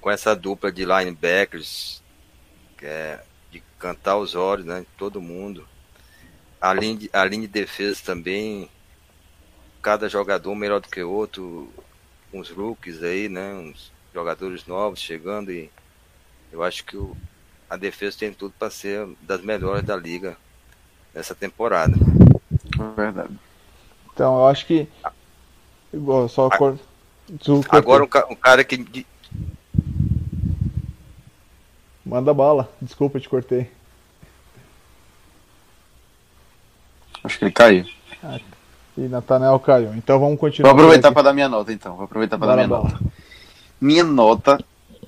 Com essa dupla de linebackers, que é cantar os olhos, né, de todo mundo. A linha, de, a linha de defesa também, cada jogador melhor do que o outro, uns rookies aí, né, uns jogadores novos chegando e eu acho que o, a defesa tem tudo para ser das melhores da liga nessa temporada.
Verdade.
Então, eu acho que igual só
A- Agora um, ca- cara que
manda bala. Desculpa, te cortei.
Acho que ele caiu.
E Natanael caiu. Então vamos
Vou
continuar.
aproveitar
por
para dar minha nota então. Vou aproveitar para dar minha
bala.
nota. Minha nota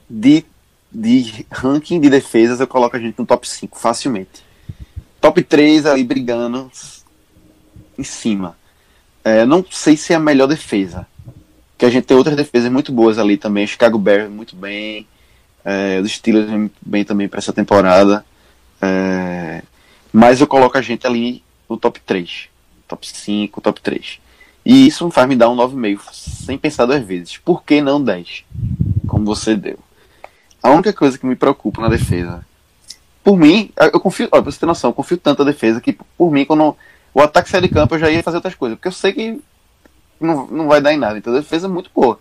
de, de ranking de defesas eu coloco a gente no top 5 facilmente. Top 3 ali brigando em cima. É, não sei se é a melhor defesa. Porque a gente tem outras defesas muito boas ali também. Chicago Bears muito bem. É, os Steelers vem bem também para essa temporada. É, mas eu coloco a gente ali no top 3. Top 5, top 3. E isso faz me dar um 9,5, sem pensar duas vezes. Por que não 10? Como você deu. A única coisa que me preocupa na defesa por mim, eu confio, ó, pra você ter noção, eu confio tanto na defesa que, por mim, quando o ataque sair de campo, eu já ia fazer outras coisas, porque eu sei que não, não vai dar em nada. Então a defesa é muito boa.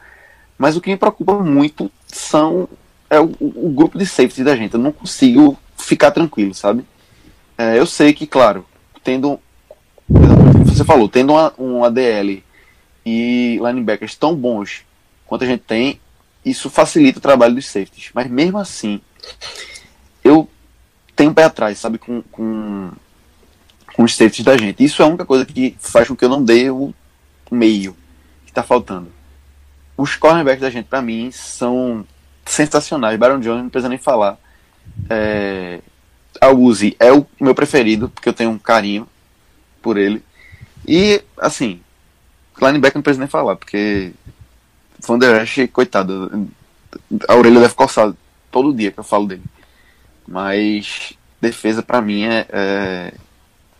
Mas o que me preocupa muito são é o, o grupo de safety da gente. Eu não consigo ficar tranquilo, sabe? É, eu sei que, claro, tendo. Você falou, tendo uma, um ADL e linebackers tão bons quanto a gente tem, isso facilita o trabalho dos safeties. Mas mesmo assim, eu tenho um pé atrás, sabe, com, com, com os safeties da gente. Isso é a única coisa que faz com que eu não dê o meio que está faltando. Os cornerbacks da gente, para mim, são sensacionais. Baron Jones não precisa nem falar. É, a Uzi é o meu preferido, porque eu tenho um carinho por ele. E, assim, linebacker não precisa nem falar, porque Van Der Esch, coitado, a orelha deve coçar todo dia que eu falo dele. Mas defesa para mim é, é,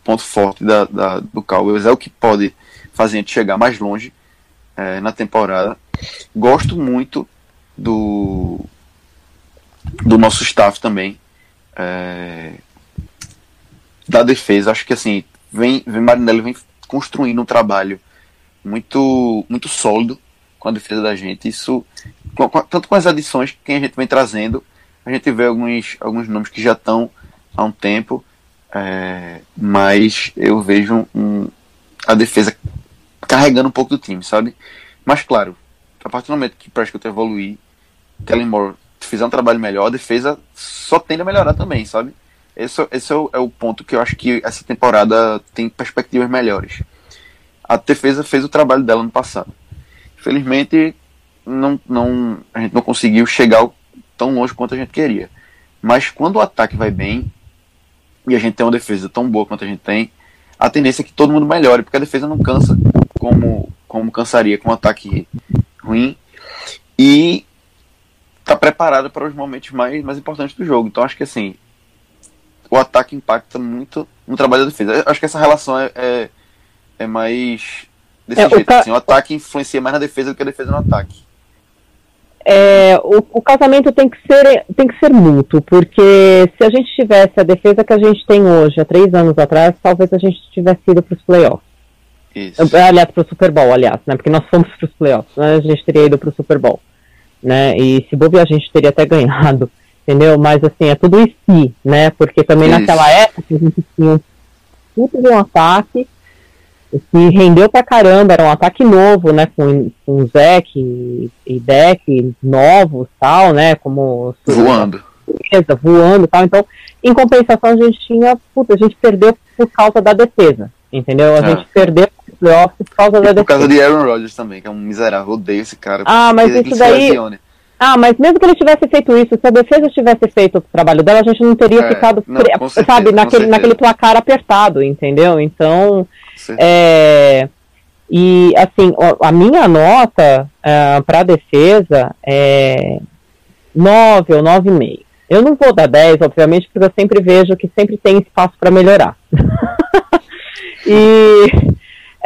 ponto forte da, da, do Cowboys, é o que pode fazer a gente chegar mais longe é, na temporada. Gosto muito do, do nosso staff também. É, da defesa, acho que assim, vem, vem Marinelli vem construindo um trabalho muito, muito sólido com a defesa da gente. Isso, com, com, tanto com as adições que a gente vem trazendo, a gente vê alguns, alguns nomes que já estão há um tempo, é, mas eu vejo um, a defesa carregando um pouco do time, sabe? Mas claro, a partir do momento que Prescott evoluir, Kellen Moore fizer um trabalho melhor, a defesa só tende a melhorar também, sabe? Esse, esse é, o, é o ponto que eu acho que essa temporada tem perspectivas melhores. A defesa fez o trabalho dela no passado. Infelizmente, não, não, a gente não conseguiu chegar tão longe quanto a gente queria. Mas quando o ataque vai bem, e a gente tem uma defesa tão boa quanto a gente tem, a tendência é que todo mundo melhore, porque a defesa não cansa como, como cansaria com um ataque ruim. E tá preparada para os momentos mais, mais importantes do jogo. Então acho que assim, o ataque impacta muito no trabalho da defesa. Eu acho que essa relação é, é, é mais desse é, jeito. O, assim, o ataque influencia mais na defesa do que a defesa no ataque.
É, o, o, casamento tem que, ser, tem que ser mútuo, porque se a gente tivesse a defesa que a gente tem hoje, há três anos atrás, talvez a gente tivesse ido para os playoffs. Isso. Aliás, para o Super Bowl, aliás, né? Porque nós fomos para os playoffs, né? a gente teria ido para o Super Bowl, né? E se bobear, a gente teria até ganhado, (laughs) entendeu? Mas assim, é tudo em si, né? Porque também Isso. naquela época a gente tinha um puto de um ataque que rendeu pra caramba, era um ataque novo, né? Com, com Zek e, e Deck novos tal, né? Como
voando.
Voando tal. Então, em compensação, a gente tinha, puta, a gente perdeu por causa da defesa. Entendeu? A é. gente perdeu o playoff por causa da
defesa. Por causa de Aaron Rodgers também, que é um miserável. Odeio esse cara.
Ah, mas isso daí. Ah, mas mesmo que ele tivesse feito isso, se a defesa tivesse feito o trabalho dela, a gente não teria é, ficado, não, certeza, sabe, naquele, naquele placar apertado, entendeu? Então, é, e assim, a minha nota uh, é, para defesa é 9 ou 9,5. Eu não vou dar 10, obviamente, porque eu sempre vejo que sempre tem espaço para melhorar. (laughs) E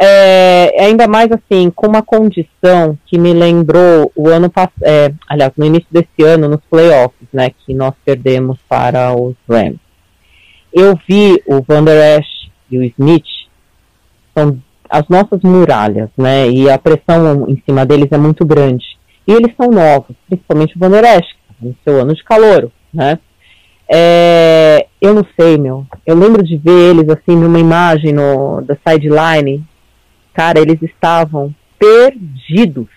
é, ainda mais assim, com uma condição que me lembrou o ano passado, é, aliás, no início desse ano, nos playoffs, né, que nós perdemos para os Rams. Eu vi o Van Der Esch e o Smith, são as nossas muralhas, né, e a pressão em cima deles é muito grande. E eles são novos, principalmente o Van Der Esch, tá no seu ano de calor, né, é, eu não sei, meu. Eu lembro de ver eles assim numa imagem no, da sideline. Cara, eles estavam perdidos.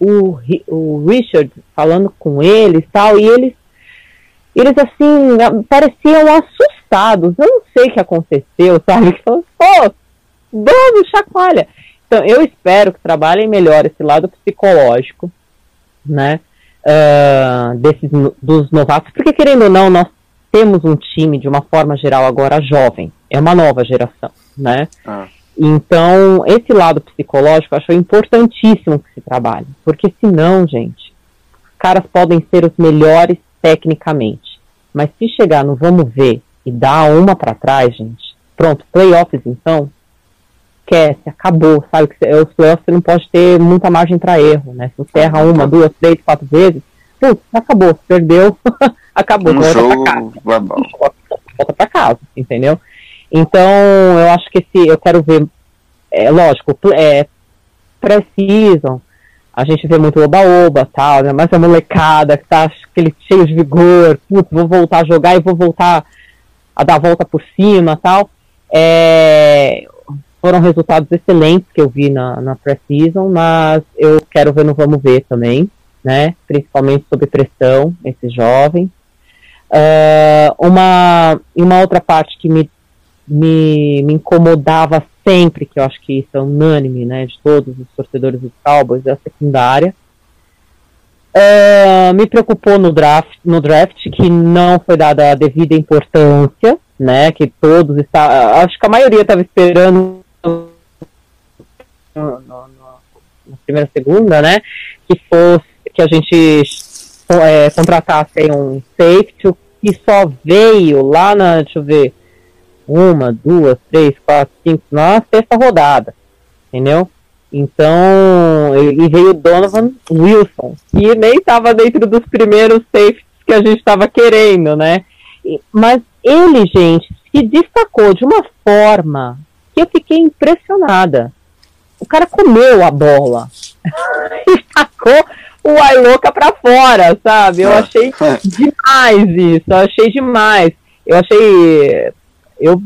O, o Richard falando com eles tal, e eles, eles assim, pareciam assustados. Eu não sei o que aconteceu, sabe? Falou, pô, dono, chacoalha. Então, eu espero que trabalhem melhor esse lado psicológico, né? Uh, desses, dos novatos, porque querendo ou não, nós temos um time, de uma forma geral, agora jovem. É uma nova geração, né? Ah. Então, esse lado psicológico eu acho importantíssimo que se trabalhe. Porque senão, gente, os caras podem ser os melhores tecnicamente. Mas se chegar no vamos ver e dar uma para trás, gente, pronto, playoffs então, esquece, acabou, sabe? Os playoffs você não pode ter muita margem para erro, né? Se você erra uma, duas, três, quatro vezes, putz, acabou, perdeu, (laughs) acabou.
Um jogo global.
volta para casa, entendeu? Então, eu acho que esse, eu quero ver, é lógico, é, precisam, a gente vê muito oba-oba tal, né? Mas a molecada que tá aquele cheio de vigor, putz, vou voltar a jogar e vou voltar a dar a volta por cima tal. É, foram resultados excelentes que eu vi na, na pré-season, mas eu quero ver no Vamos Ver também, né? Principalmente sob pressão, esses jovens. Uh, uma, uma outra parte que me, me, me incomodava sempre, que eu acho que isso é unânime, né, de todos os torcedores dos Cowboys, é a secundária. Uh, me preocupou no draft, no draft que não foi dada a devida importância, né, que todos está, acho que a maioria estava esperando na primeira segunda, né, que fosse que a gente é, contratasse um safety que só veio lá na, deixa eu ver, uma, duas, três, quatro, cinco, na sexta rodada, entendeu? Então, e veio o Donovan Wilson, que nem estava dentro dos primeiros safeties que a gente estava querendo, né? Mas ele, gente, se destacou de uma forma que eu fiquei impressionada. O cara comeu a bola (laughs) e sacou o Ailoca para fora, sabe? Eu achei demais isso, eu achei demais. Eu achei eu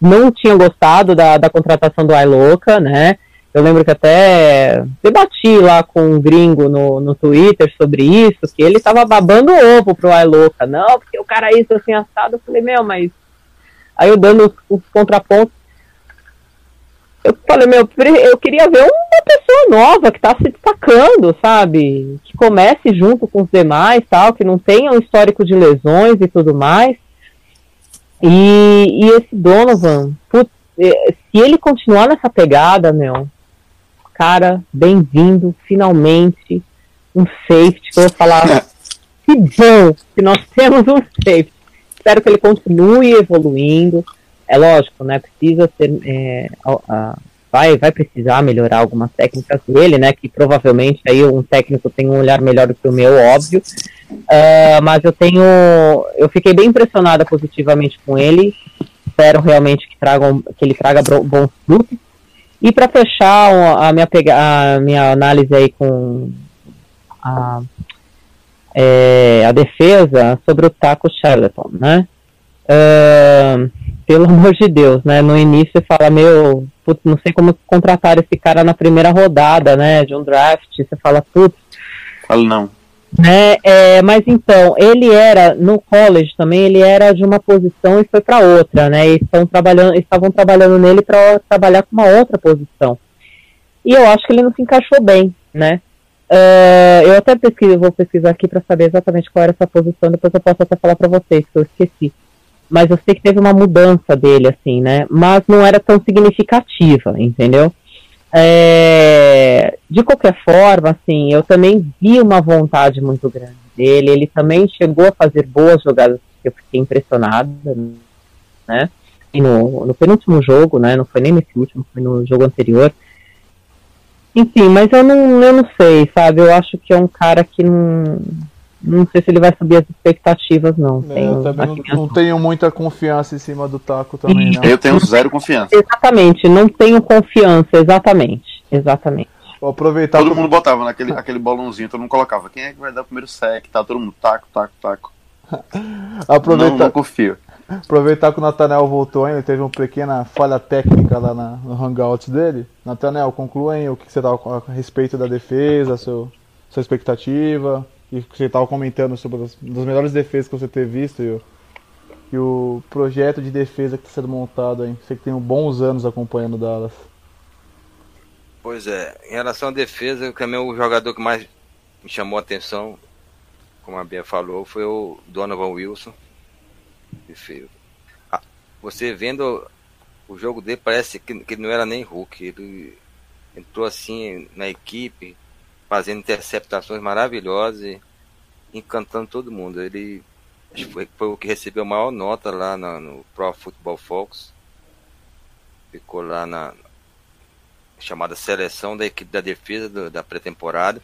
não tinha gostado da, da contratação do iLoca, né? Eu lembro que até debati lá com um gringo no, no Twitter sobre isso, que ele tava babando ovo pro iLoca. Não, porque o cara é isso assim assado. Eu falei, meu, mas. Aí eu dando os, os contrapontos. Eu falei, meu, eu queria ver uma pessoa nova que tá se destacando, sabe? Que comece junto com os demais, tal, que não tenha um histórico de lesões e tudo mais. E, e esse Donovan, putz, é, se ele continuar nessa pegada, meu, cara, bem-vindo, finalmente, um safety, que eu vou falar, que bom que nós (laughs) temos um safety. Espero que ele continue evoluindo. É lógico, né? Precisa ser. É, a, vai, vai precisar melhorar algumas técnicas dele, né? Que provavelmente aí um técnico tem um olhar melhor do que o meu, óbvio. Uh, mas eu tenho. Eu fiquei bem impressionada positivamente com ele. Espero realmente que, tragam, que ele traga bons frutos. E para fechar a minha, a minha análise aí com a, é, a defesa sobre o Taco Charlton, né? Uh, pelo (laughs) amor de Deus, né? No início você fala, meu, putz, não sei como contratar esse cara na primeira rodada, né? De um draft. Você fala, putz.
Fala não.
Né? É, mas então, ele era, no college também, ele era de uma posição e foi para outra, né? E estão trabalhando, estavam trabalhando nele para trabalhar com uma outra posição. E eu acho que ele não se encaixou bem, né? Uh, eu até pesquiso, vou pesquisar aqui para saber exatamente qual era essa posição, depois eu posso até falar para vocês, que eu esqueci. Mas eu sei que teve uma mudança dele, assim, né? Mas não era tão significativa, entendeu? É, de qualquer forma, assim, eu também vi uma vontade muito grande dele. Ele também chegou a fazer boas jogadas eu fiquei impressionada, né? E no, no penúltimo jogo, né? Não foi nem nesse último, foi no jogo anterior. Enfim, mas eu não, eu não sei, sabe? Eu acho que é um cara que não não sei se ele vai subir as expectativas, não.
É, tenho, eu também não, não, tenho muita confiança em cima do Taco também, não.
Eu tenho zero confiança.
Exatamente, não tenho confiança, exatamente. Exatamente.
Vou aproveitar.
Todo mundo botava naquele aquele bolãozinho, todo mundo colocava. Quem é que vai dar o primeiro sec? Tá todo mundo, taco, taco, taco. (laughs)
Aproveitar,
não, não confio.
Aproveitar que o Natanel voltou ainda, teve uma pequena falha técnica lá na, no hangout dele. Natanel, conclua o que você tá a respeito da defesa, seu, sua expectativa. E você estava comentando sobre as das melhores defesas que você ter visto e o, e o projeto de defesa que está sendo montado aí. Você que tem bons anos acompanhando o Dallas.
Pois é, em relação à defesa, também o jogador que mais me chamou a atenção, como a Bia falou, foi o Donovan Wilson. Ah, você vendo o jogo dele, parece que, que não era nem Hulk. Ele entrou assim na equipe, fazendo interceptações maravilhosas e encantando todo mundo. Ele foi, foi o que recebeu a maior nota lá no, no Pro Football Focus. Ficou lá na chamada seleção da equipe da defesa do, da pré-temporada.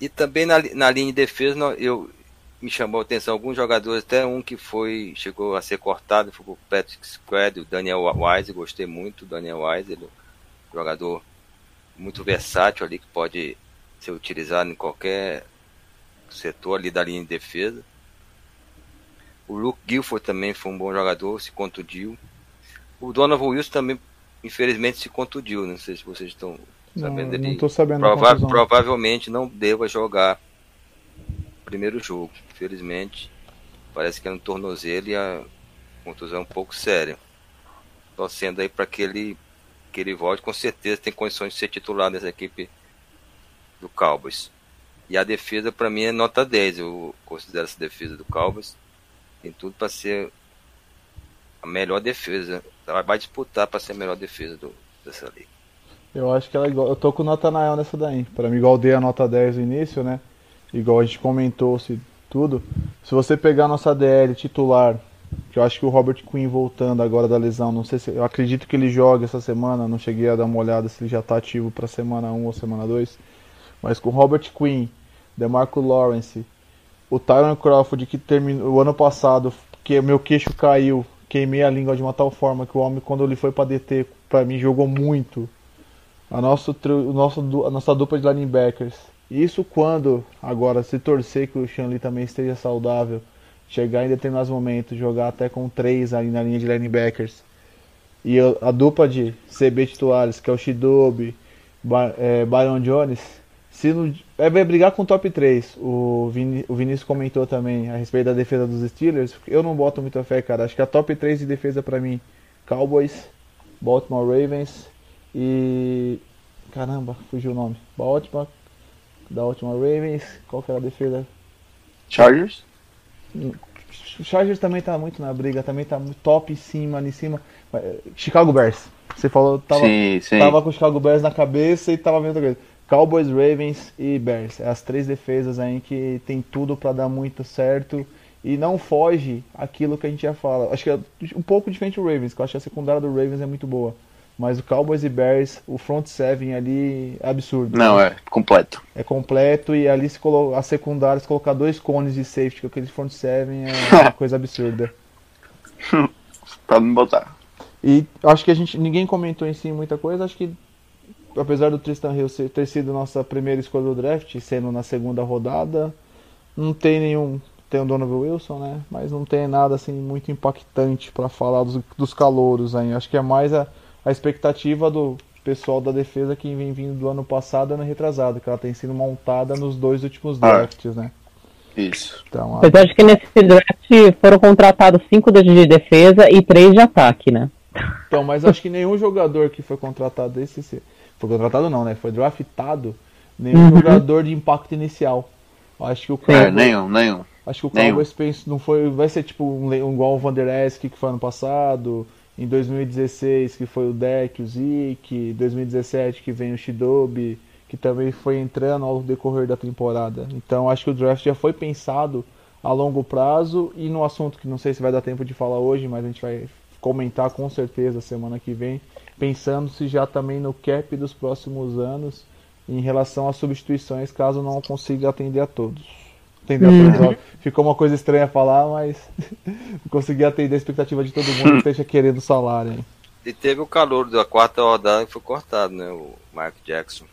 E também na, na linha de defesa eu, me chamou a atenção alguns jogadores, até um que foi chegou a ser cortado, foi o Patrick Squad, o Daniel Wise, gostei muito do Daniel Wise, ele é jogador muito versátil ali que pode ser utilizado em qualquer setor ali da linha de defesa. O Luke Guilford também foi um bom jogador, se contundiu. O Donovan Wilson também, infelizmente, se contundiu. Não sei se vocês estão sabendo.
Não,
ele
não sabendo.
prova provavelmente não deva jogar primeiro jogo. Infelizmente, parece que é no tornozelo e a contusão é um pouco séria. Torcendo aí para que ele, que ele volte, com certeza tem condições de ser titular nessa equipe do Cowboys. E a defesa, para mim, é nota 10. Eu considero essa defesa do Cowboys. Tem tudo para ser a melhor defesa. Ela vai disputar para ser a melhor defesa do, dessa liga.
Eu acho que ela é igual. Eu tô com o Nathanael nessa daí. Para mim, igual dei a nota 10 no início, né? Igual a gente comentou se tudo. Se você pegar a nossa DL titular, que eu acho que o Robert Quinn voltando agora da lesão, não sei se. Eu acredito que ele joga essa semana, não cheguei a dar uma olhada se ele já tá ativo para semana 1 ou semana 2. Mas com Robert Quinn, DeMarco Lawrence, o Tyron Crawford que terminou o ano passado, que meu queixo caiu, queimei a língua de uma tal forma que o homem quando ele foi para DT, para mim jogou muito. A nosso, o nosso, a nossa dupla de linebackers. Isso quando, agora, se torcer que o Shanley também esteja saudável, chegar em determinados momentos, jogar até com três ali na linha de linebackers. E a dupla de CB titulares, que é o Shidobi, é, Byron Jones, se é, vai brigar com o top 3. O, Vini, o Vinícius comentou também a respeito da defesa dos Steelers. Eu não boto muita fé, cara. Acho que a top 3 de defesa para mim: Cowboys, Baltimore Ravens e. Caramba, fugiu o nome. Baltimore, Baltimore Ravens. Qual que era a defesa?
Chargers?
O Chargers também tá muito na briga, também tá top em cima, em cima. Chicago Bears. Você falou, tava, sim, sim. tava com o Chicago Bears na cabeça e tava vendo outra coisa. Cowboys, Ravens e Bears. É as três defesas aí que tem tudo para dar muito certo e não foge aquilo que a gente já fala. Acho que é um pouco diferente do Ravens, que eu acho que a secundária do Ravens é muito boa. Mas o Cowboys e Bears, o front seven ali é absurdo.
Não, né? é completo.
É completo e ali se colo a secundária, se colocar dois cones de safety, com aquele front seven é (laughs) uma coisa absurda. (laughs)
Pode me botar.
E acho que a gente ninguém comentou em si muita coisa, acho que apesar do Tristan Hill ter sido nossa primeira escolha do draft, sendo na segunda rodada, não tem nenhum. Tem o Donovan Wilson, né? Mas não tem nada assim muito impactante para falar dos, dos calouros aí. Acho que é mais a, a expectativa do pessoal da defesa que vem vindo do ano passado ano retrasado, que ela tem sido montada nos dois últimos ah. drafts, né?
Isso.
Então, a... Apesar de que nesse draft foram contratados cinco de defesa e três de ataque, né?
Então, mas acho que nenhum jogador que foi contratado desse foi contratado não, né? Foi draftado nenhum uhum. jogador de impacto inicial. Acho que o
Cowboys, é, nenhum, nenhum.
Acho que o Cowboys não foi, vai ser tipo um, um igual o Van Der Esk que foi ano passado, em 2016 que foi o Deck, o Zeke, 2017 que vem o Shidobi, que também foi entrando ao decorrer da temporada. Então acho que o draft já foi pensado a longo prazo e no assunto que não sei se vai dar tempo de falar hoje, mas a gente vai comentar com certeza semana que vem, pensando-se já também no cap dos próximos anos em relação às substituições, caso não consiga atender a todos. Atender a todos. Uhum. Ficou uma coisa estranha falar, mas (laughs) consegui atender a expectativa de todo mundo que esteja querendo salário. Hein?
E teve o calor da quarta rodada que foi cortado, né? O Mark Jackson.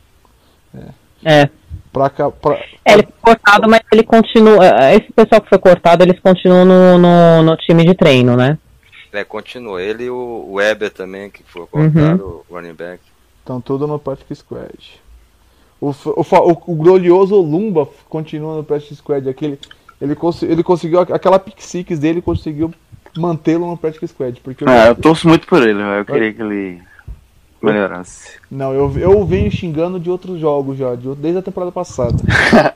É. É.
Pra, pra, pra...
É, ele foi cortado, mas ele continua. É, esse pessoal que foi cortado, eles continuam no, no, no time de treino, né?
É, continua. Ele e o Weber também, que foi cortado, uhum. o running back.
Estão tudo no practice squad. O, o, o, o glorioso Lumba continua no practice squad. Aquele, ele, cons ele conseguiu, aquela pick six dele conseguiu mantê-lo no practice squad. Porque
eu, ah, eu torço muito por ele, eu queria que ele melhorasse.
Não, eu, eu venho xingando de outros jogos já, de, desde a temporada passada. (laughs)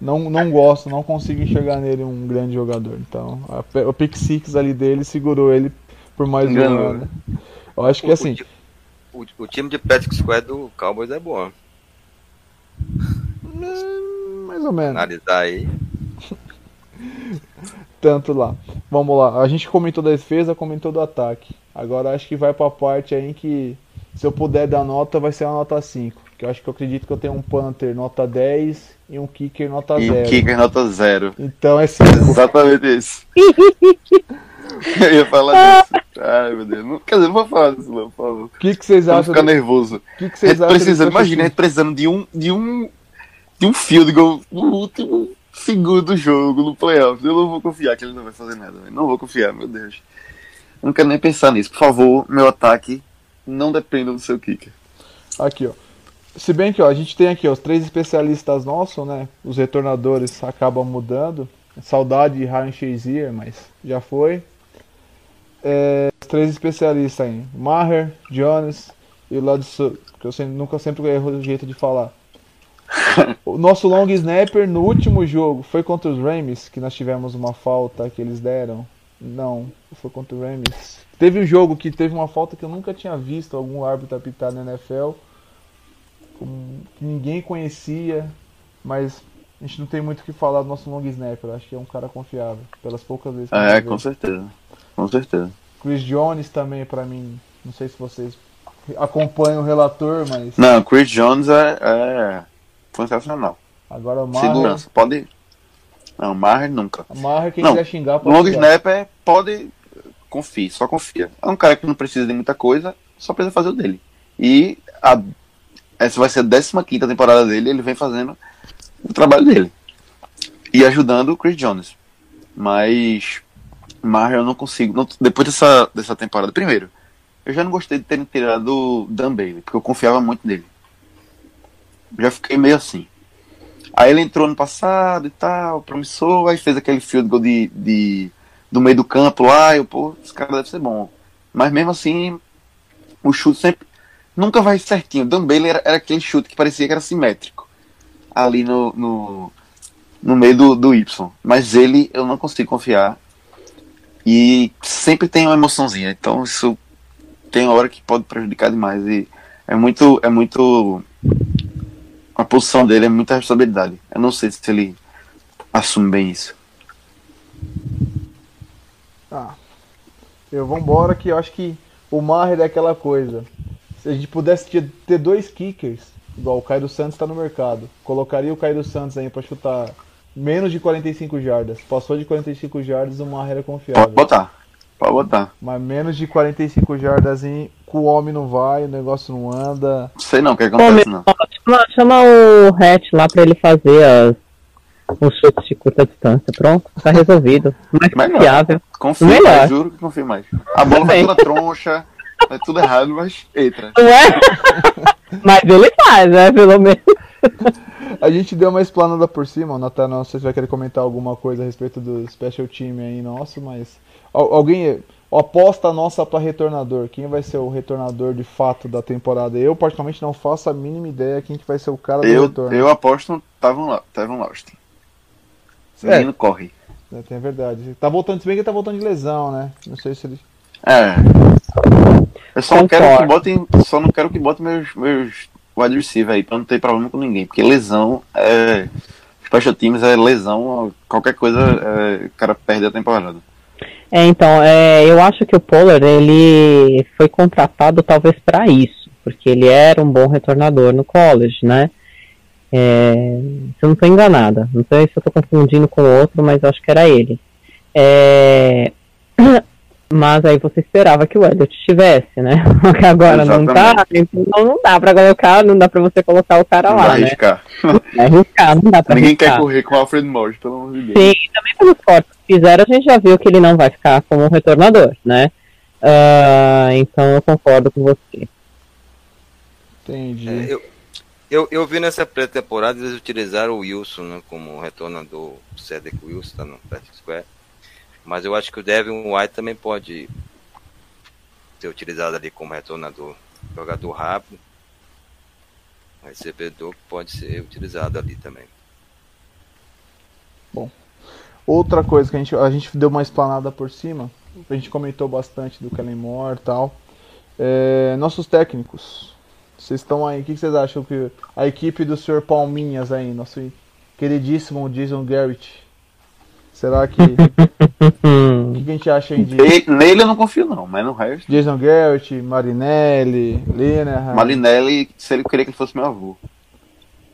não, não gosto, não consigo enxergar nele um grande jogador. Então, a, o pick six ali dele segurou ele por mais um ano. Eu acho que o, assim.
O, o, time de Patrick Square do Cowboys é bom.
Hum, mais ou menos.
Analisar aí.
Tanto lá. Vamos lá. A gente comentou da defesa, comentou do ataque. Agora acho que vai pra parte aí que se eu puder dar nota, vai ser uma nota 5 que eu acho que eu acredito que eu tenho um Panther nota 10 e um Kicker nota
E
0.
o Kicker nota zero.
Então é 5.
Exatamente isso. (laughs) (laughs) eu ia falar disso. Ai, meu Deus. Não, quer dizer, não vou falar disso, não, por favor.
O que, que vocês acham?
ficar
do-
nervoso.
O que, vocês
gente
acham?
precisando, imagina, a
time?
gente precisando de um, de um, de um field goal no último segundo do jogo, no playoff. Eu não vou confiar que ele não vai fazer nada. Não vou confiar, meu Deus. Eu não quero nem pensar nisso. Por favor, meu ataque não dependa do seu kicker.
Aqui, ó. Se bem que ó, a gente tem aqui ó, os três especialistas nossos, né? Os retornadores acabam mudando. Saudade de Ryan Shazier, mas já foi. É, os três especialistas aí. Maher, Jones e o Ladson, que eu sempre- nunca sempre erro o jeito de falar. (laughs) O nosso long snapper no último jogo foi contra os Rams, que nós tivemos uma falta que eles deram. Não, foi contra o Rams. Teve um jogo que teve uma falta que eu nunca tinha visto algum árbitro apitar na NFL. que ninguém conhecia, mas a gente não tem muito o que falar do nosso long snapper. Acho que é um cara confiável, pelas poucas vezes que
É, com certeza. Com certeza.
Chris Jones também, pra mim, não sei se vocês acompanham o relator, mas
Não, Chris Jones é, é sensacional.
agora o Maher,
Segurança. Pode. Não, Maher nunca.
Maher quem
Não,
quiser xingar
O
pode
long snapper pode. Confie, só confia. É um cara que não precisa de muita coisa, só precisa fazer o dele. E a, essa vai ser a 15 temporada dele, ele vem fazendo o trabalho dele. E ajudando o Chris Jones. Mas. Maher eu não consigo. não- depois dessa, dessa temporada. Primeiro, eu já não gostei de terem tirado o Dan Bailey, porque eu confiava muito nele. Já fiquei meio assim. Aí ele entrou no passado e tal, promissor, aí fez aquele field goal de, de, do meio do campo lá, e eu, pô, esse cara deve ser bom. Mas mesmo assim, o chute sempre. Nunca vai certinho. Dan Bailey era, era aquele chute que parecia que era simétrico. Ali no, no, no meio do, do Y. Mas ele eu não consigo confiar. E sempre tem uma emoçãozinha. Então isso tem hora que pode prejudicar demais. E é muito. É muito. A posição dele é muita responsabilidade. Eu não sei se ele assume bem isso.
Ah, eu vou embora que eu acho que o Maher é aquela coisa. Se a gente pudesse ter dois kickers, igual o Caio Santos está no mercado, colocaria o Caio Santos aí para chutar menos de 45 jardas. Passou de 45 jardas, o Maher é
Pode
confiável.
botar. Pode botar.
Mas menos de 45 jardas, hein, com o homem não vai, o negócio não anda.
Sei não o que acontece, não.
chama, chama o Hatch lá pra ele fazer as, os chutes de curta distância. Pronto, tá resolvido. Mais
Melhor.
confiável.
Confio
Melhor.
mais, juro que confio mais. A bola vai
Bem.
toda troncha, vai tudo errado, mas entra.
Não é? (laughs) Mas ele faz, né? Pelo menos. (laughs)
A gente deu uma explanada por cima, Natan, não sei se vai querer comentar alguma coisa a respeito do special team aí nosso, mas al- alguém aposta nossa para retornador, quem vai ser o retornador de fato da temporada? Eu particularmente não faço a mínima ideia quem que vai ser o cara do
Eu,
retorno.
eu aposto no Tavon Tavon Austin. O
É.
menino corre.
É, tem verdade. Tá voltando, se bem que ele tá voltando de lesão, né? Não sei se ele.
É. Eu só não quero que botem. Só não quero que botem meus, meus wide receiver aí, pra não ter problema com ninguém. Porque lesão é. Special teams é lesão, qualquer coisa, é, o cara perde a temporada.
É, então, é, eu acho que o Pollard, ele foi contratado talvez para isso, porque ele era um bom retornador no college, né? É, se eu não estou enganada, não sei se eu estou confundindo com outro, mas acho que era ele. É, (clears throat) mas aí você esperava que o Elliot tivesse, né? (laughs) Porque agora não tá, então não dá pra colocar, não dá pra você colocar o cara
Não
lá,
vai
né?
arriscar. (laughs)
É arriscar, não dá pra
Ninguém
arriscar.
quer correr com o Alfred Morris, pelo amor de Deus.
Sim, e também pelos cortes que fizeram, a gente já viu que ele não vai ficar como um retornador, né? Ah, então eu concordo com você.
Entendi.
É, eu, eu, eu vi nessa pré-temporada eles utilizaram o Wilson né, como retornador, o Cedric Wilson tá no Practice Square. Mas eu acho que o Devin White também pode ser utilizado ali como retornador. Jogador rápido. Recebedor que pode ser utilizado ali também.
Outra coisa que a gente, a gente deu uma explanada por cima, a gente comentou bastante do Kellen Moore e tal. É, nossos técnicos, vocês estão aí, o que que vocês acham que a equipe do Sr. Palminhas aí, nosso queridíssimo Jason Garrett, será que (laughs) O que, a gente acha aí de
E- nele eu não confio, não, mas no resto.
Jason Garrett, Marinelli, Linehan?
Malinelli, se ele queria que ele fosse meu avô.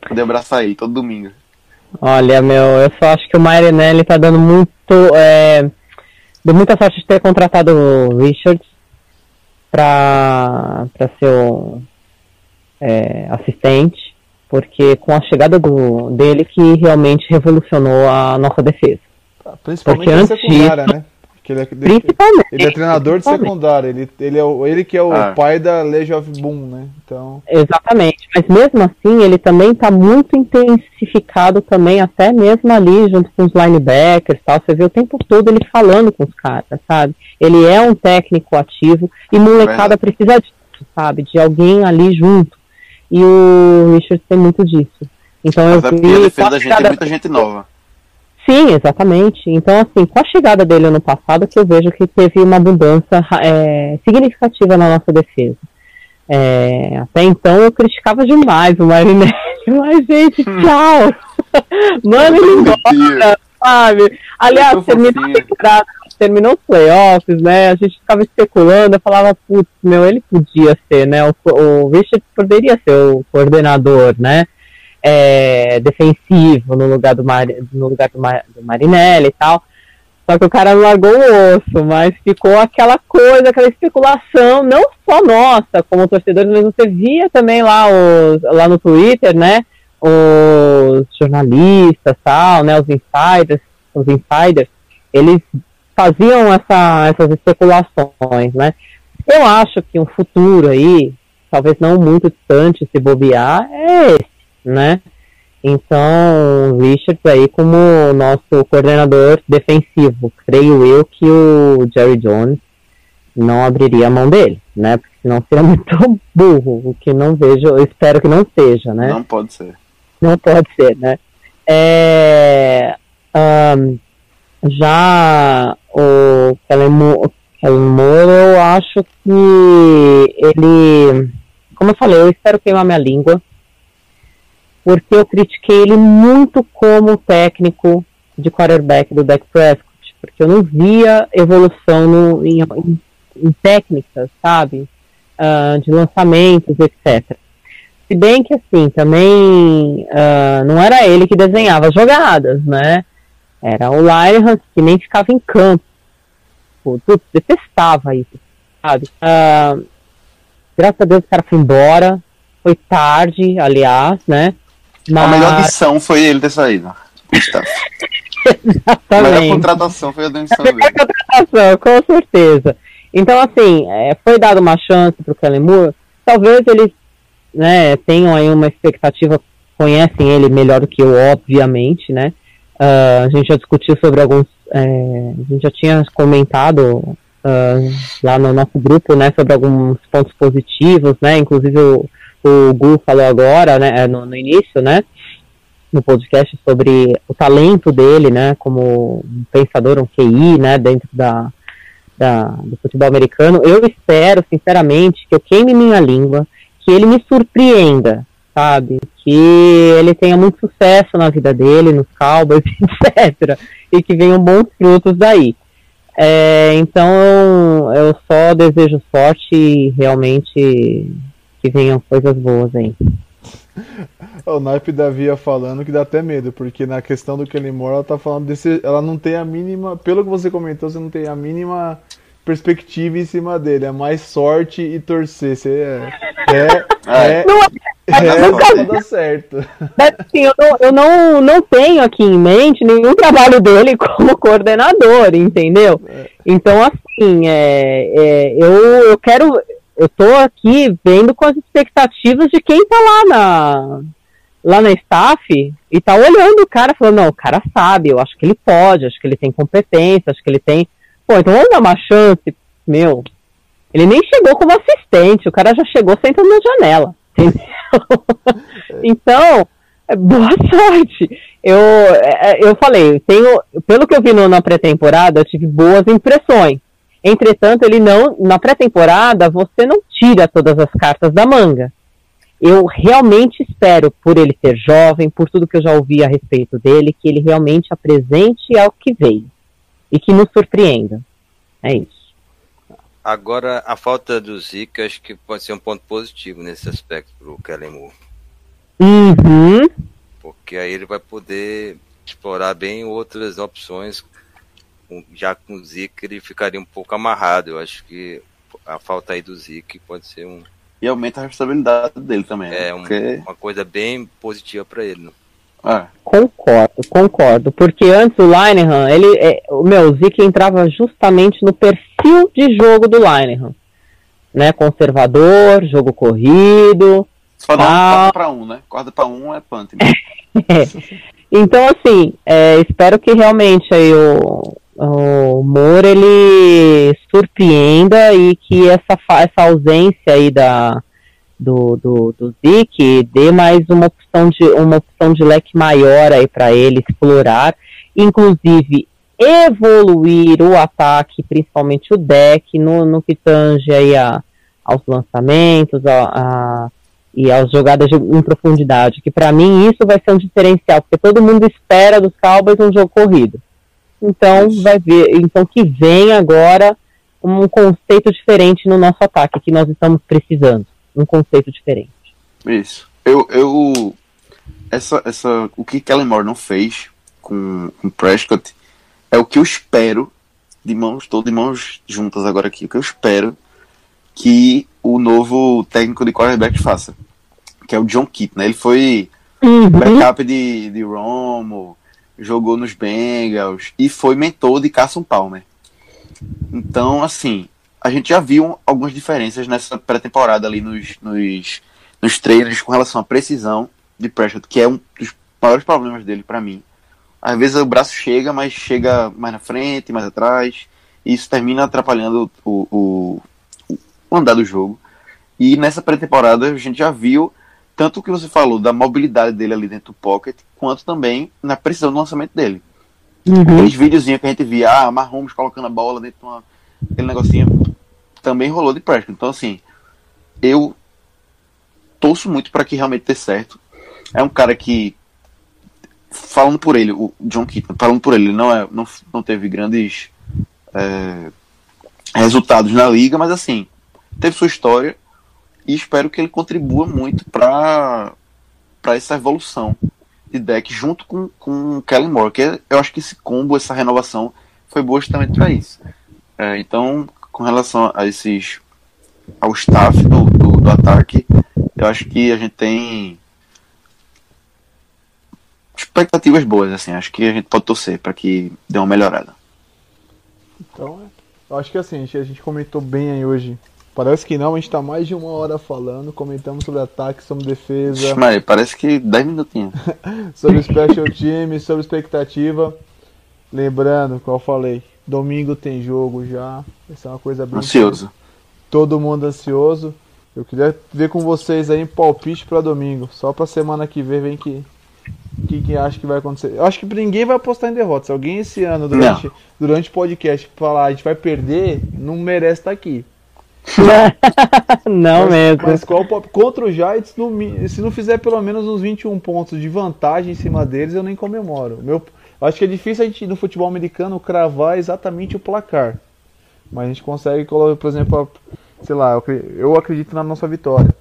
Poder abraçar aí todo domingo.
Olha, meu, eu só acho que o Marinelli tá dando muito. É, deu muita sorte de ter contratado o Richards pra, pra ser o é, assistente, porque com a chegada do, dele que realmente revolucionou a nossa defesa.
Principalmente
Porque
na
antes
secundária, né? Porque ele é,
Principalmente.
ele é treinador de secundária. Ele, ele, é, o, ele que é o
Ah.
pai da Legion of Boom, né? Então.
Exatamente, mas mesmo assim ele também está muito intensificado também, até mesmo ali junto com os linebackers e tal, você vê o tempo todo ele falando com os caras, sabe? Ele é um técnico ativo e molecada precisa disso, sabe? De alguém ali junto. E o Richard tem muito disso. Então eu
Mas é porque
vi
a defesa
a
da gente tem muita gente nova.
Sim, exatamente. Então, assim, com a chegada dele ano passado, que eu vejo que teve uma mudança é, significativa na nossa defesa. É, até então eu criticava demais o Marinelli, (laughs) mas gente, tchau! (laughs) Manda ele embora, sabe? Aliás, terminou a temporada, terminou os playoffs, né? A gente ficava especulando, eu falava, putz, meu, ele podia ser, né? O, o Richard poderia ser o coordenador, né? É, defensivo no lugar do, Mari, no lugar do, Mar, do Marinelli e tal. Só que o cara largou o osso, mas ficou aquela coisa, aquela especulação, não só nossa, como torcedores, mas você via também lá, os, lá no Twitter, né? Os jornalistas tal, né? Os insiders, os insiders, eles faziam essa, essas especulações, né? Eu acho que um futuro aí, talvez não muito distante se bobear, é esse né? Então, o Richards aí como nosso coordenador defensivo. Creio eu que o Jerry Jones não abriria a mão dele, né? Porque senão seria (laughs) muito burro, o que não vejo, eu espero que não seja, né?
Não pode ser.
Não pode ser, né? É, ahn, já o Kellen eu acho que ele, como eu falei, eu espero queimar minha língua, porque eu critiquei ele muito como técnico de quarterback do Dak Prescott, porque eu não via evolução no, em, em- em técnicas, sabe? Ah, de lançamentos, etc. Se bem que assim, também ah, não era ele que desenhava as jogadas, né? Era o Linehan que nem ficava em campo. Putz, detestava isso, sabe? Ah, graças a Deus o cara foi embora. Foi tarde, aliás, né?
A melhor
Mas,
missão foi ele ter saído. Gustavo. (laughs) A melhor
exatamente.
contratação foi a demissão dele.
contratação, com certeza. Então, assim, é, foi dada uma chance para o Kellen Moore. Talvez eles né, tenham aí uma expectativa, conhecem ele melhor do que eu, obviamente, né? Ah, a gente já discutiu sobre alguns. é, a gente já tinha comentado ah, lá no nosso grupo, né, sobre alguns pontos positivos, né? Inclusive o, o Gu falou agora, né, no, no início, né? No podcast sobre o talento dele, né? Como um pensador, um QI, né? Dentro da, da, do futebol americano. Eu espero, sinceramente, que eu queime minha língua, que ele me surpreenda, sabe? Que ele tenha muito sucesso na vida dele, nos Cowboys, (laughs) etc. E que venham bons frutos daí. É, então eu só desejo sorte e realmente que venham coisas boas aí.
O naipe da Via falando que dá até medo, porque na questão do Kelly Moore, ela tá falando desse. Ela não tem a mínima. Pelo que você comentou, você não tem a mínima perspectiva em cima dele. É mais sorte e torcer. Você é. É. é,
Não,
é, é dar certo.
Mas, assim, eu, não, eu não, não tenho aqui em mente nenhum trabalho dele (laughs) como coordenador, entendeu? Então, assim, é, é, eu, eu quero. Eu tô aqui vendo com as expectativas de quem tá lá na, lá na staff e tá olhando o cara falando, não, o cara sabe, eu acho que ele pode, acho que ele tem competência, acho que ele tem. Pô, então vamos dar uma chance, meu. Ele nem chegou como assistente, o cara já chegou sentando na janela, (laughs) entendeu? então, é, boa sorte. Eu, é, eu falei, tenho, pelo que eu vi no- na pré-temporada, eu tive boas impressões. Entretanto, ele não, na pré-temporada, você não tira todas as cartas da manga. Eu realmente espero, por ele ser jovem, por tudo que eu já ouvi a respeito dele, que ele realmente apresente ao que veio e que nos surpreenda. É isso.
Agora, a falta do Zeke, acho que pode ser um ponto positivo nesse aspecto para o Kellen Moore.
Uhum.
Porque aí ele vai poder explorar bem outras opções. Já com o Zeke, ele ficaria um pouco amarrado. Eu acho que a falta aí do Zeke pode ser um.
E aumenta a responsabilidade dele também.
É
né?
um,
Porque...
uma coisa bem positiva para ele. Né?
É.
Concordo, concordo. Porque antes o Linehan, ele, é, o meu, o Zeke entrava justamente no perfil de jogo do Linehan. Né? Conservador, jogo corrido.
Só dá um
Ah.
quarta pra um, né? Quarta pra um é punt. Né? (laughs)
Então, assim, é, espero que realmente aí o, o Moore ele surpreenda e que essa, essa ausência aí da, do, do, do Zeke dê mais uma opção de, uma opção de leque maior aí para ele explorar, inclusive evoluir o ataque, principalmente o deck, no, no que tange aí a, aos lançamentos, a, a- e as jogadas de- em profundidade, que para mim isso vai ser um diferencial, porque todo mundo espera dos Cowboys um jogo corrido. Então vai ver, então que vem agora um conceito diferente no nosso ataque que nós estamos precisando, um conceito diferente.
Isso. Eu, eu essa, essa, o que Kellen Moore não fez com, com Prescott é o que eu espero de mãos, estou de mãos juntas agora aqui, o que eu espero que o novo técnico de quarterback faça, que é o John Keat, né? Ele foi backup de, de Romo, jogou nos Bengals e foi mentor de Carson Palmer. Então, assim, a gente já viu algumas diferenças nessa pré-temporada ali nos, nos, nos treinos com relação à precisão de Prescott, que é um dos maiores problemas dele pra mim. Às vezes o braço chega, mas chega mais na frente, mais atrás, e isso termina atrapalhando o, o, o andar do jogo. E nessa pré-temporada a gente já viu tanto o que você falou da mobilidade dele ali dentro do pocket, quanto também na precisão do lançamento dele.
Uhum.
Aqueles videozinhos que a gente via, ah, Mahomes colocando a bola dentro de uma, aquele negocinho, também rolou de Prescott. Então, assim, eu torço muito para que realmente dê certo. É um cara que, falando por ele, o John Keaton, falando por ele, ele não, é, não, não teve grandes é, resultados na liga, mas assim, teve sua história e espero que ele contribua muito para essa evolução de deck junto com, com o Kellen Moore, que eu acho que esse combo, essa renovação foi boa justamente para isso. É, então, com relação a esses ao staff do, do, do ataque, eu acho que a gente tem expectativas boas, assim, acho que a gente pode torcer para que dê uma melhorada.
Então, eu acho que assim, a gente comentou bem aí hoje. Parece que não, a gente tá mais de uma hora falando, comentamos sobre ataque, sobre defesa,
Mas parece que 10 minutinhos. (laughs)
sobre special time, sobre expectativa. Lembrando, como eu falei, domingo tem jogo já. Vai ser uma coisa bem.
Ansioso.
Todo mundo ansioso. Eu queria ver com vocês aí um palpite pra domingo. Só pra semana que vem, vem que. O que, que acha que vai acontecer? Eu acho que ninguém vai apostar em derrota. Se alguém esse ano, durante, durante o podcast, falar a gente vai perder, não merece estar aqui. (laughs)
não
mas,
mesmo.
Mas qual o? Contra o Giants, no se não fizer pelo menos uns 21 pontos de vantagem em cima deles, eu nem comemoro. Meu, eu acho que é difícil a gente no futebol americano cravar exatamente o placar. Mas a gente consegue colocar, por exemplo, sei lá, eu acredito na nossa vitória.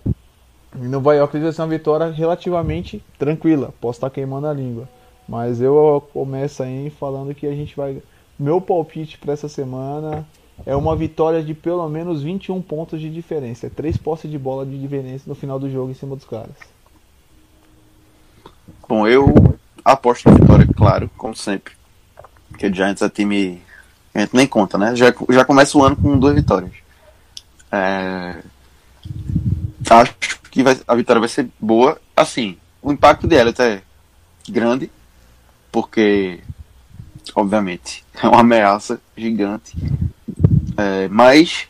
E não vai, eu acredito que vai ser uma vitória relativamente tranquila. Posso estar queimando a língua. Mas eu começo aí falando que a gente vai. Meu palpite para essa semana é uma vitória de pelo menos 21 pontos de diferença. É três posses de bola de diferença no final do jogo em cima dos caras.
Bom, eu aposto na vitória, claro, como sempre. Porque o Giants é time. A gente nem conta, né? Já, já começa o ano com duas vitórias. É, Acho que vai- a vitória vai ser boa. Assim, o impacto de Elliot é grande, porque, obviamente, (laughs) é uma ameaça gigante. É, mas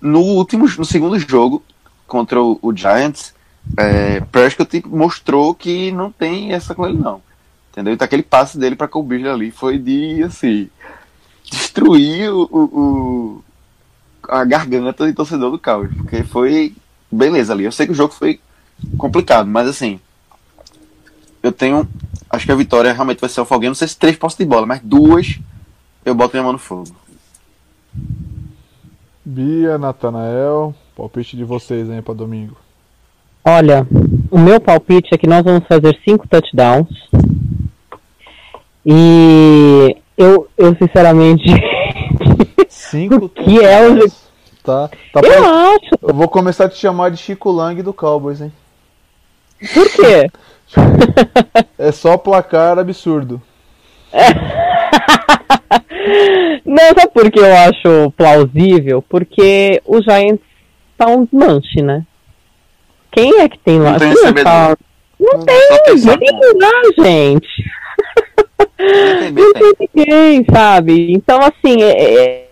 no último, no segundo jogo contra o, o Giants, é, Prescott mostrou que não tem essa ele não. Entendeu? Então aquele passe dele para Beasley ali foi de assim destruir o, o- a garganta de torcedor do Cowboys, porque foi beleza ali. Eu sei que o jogo foi complicado, mas assim, eu tenho acho que a vitória realmente vai ser o Foguinho, não sei se três postes de bola, mas duas eu boto minha mão no fogo.
Bia, Natanael, palpite de vocês aí para domingo.
Olha, o meu palpite é que nós vamos fazer cinco touchdowns. E eu, eu sinceramente.
Cinco (laughs)
que é o.
Tá, tá
Eu
pra-
acho.
Eu vou começar a te chamar de Chico Lang do Cowboys, hein?
Por quê? (laughs)
É só placar absurdo. (laughs)
Não, sabe por que eu acho plausível? Porque o Giants tá um desmanche, né? Quem é que tem lá?
Não tem
Quem é tá- Não
Só
tem, ninguém
com-
lá, gente.
Tem,
Não
tem.
tem ninguém, sabe? Então, assim, é, é-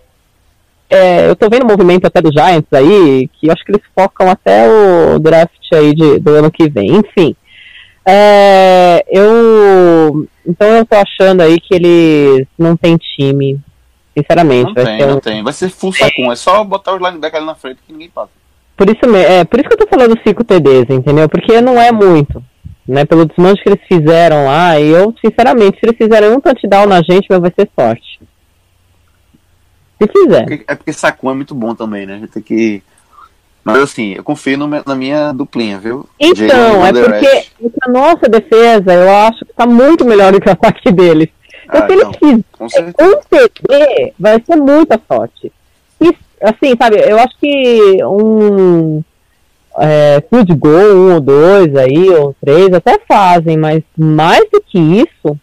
é, eu tô vendo movimento até do Giants aí, que eu acho que eles focam até o draft aí de, do ano que vem, enfim. É, eu. Então eu tô achando aí que eles não tem time, sinceramente.
Não
vai
tem,
ser um-
não tem. Vai ser full sacum. É só botar os linebackers ali na frente que ninguém passa.
Por isso, é, por isso que eu tô falando 5 TDs, entendeu? Porque não é muito. Né, pelo desmanche que eles fizeram lá, e eu, sinceramente, se eles fizerem um touchdown na gente, meu, vai ser sorte. Se fizer.
Porque- É porque sacum é muito bom também, né? A gente tem que. Mas assim, eu confio no na minha duplinha, viu?
Então, é porque, a nossa defesa, eu acho que tá muito melhor do que o ataque deles. Então,
Ah,
se eles fizerem um TD, vai ser muita sorte. E, assim, sabe, eu acho que um é, field goal, um ou dois aí, ou três, até fazem, mas mais do que isso,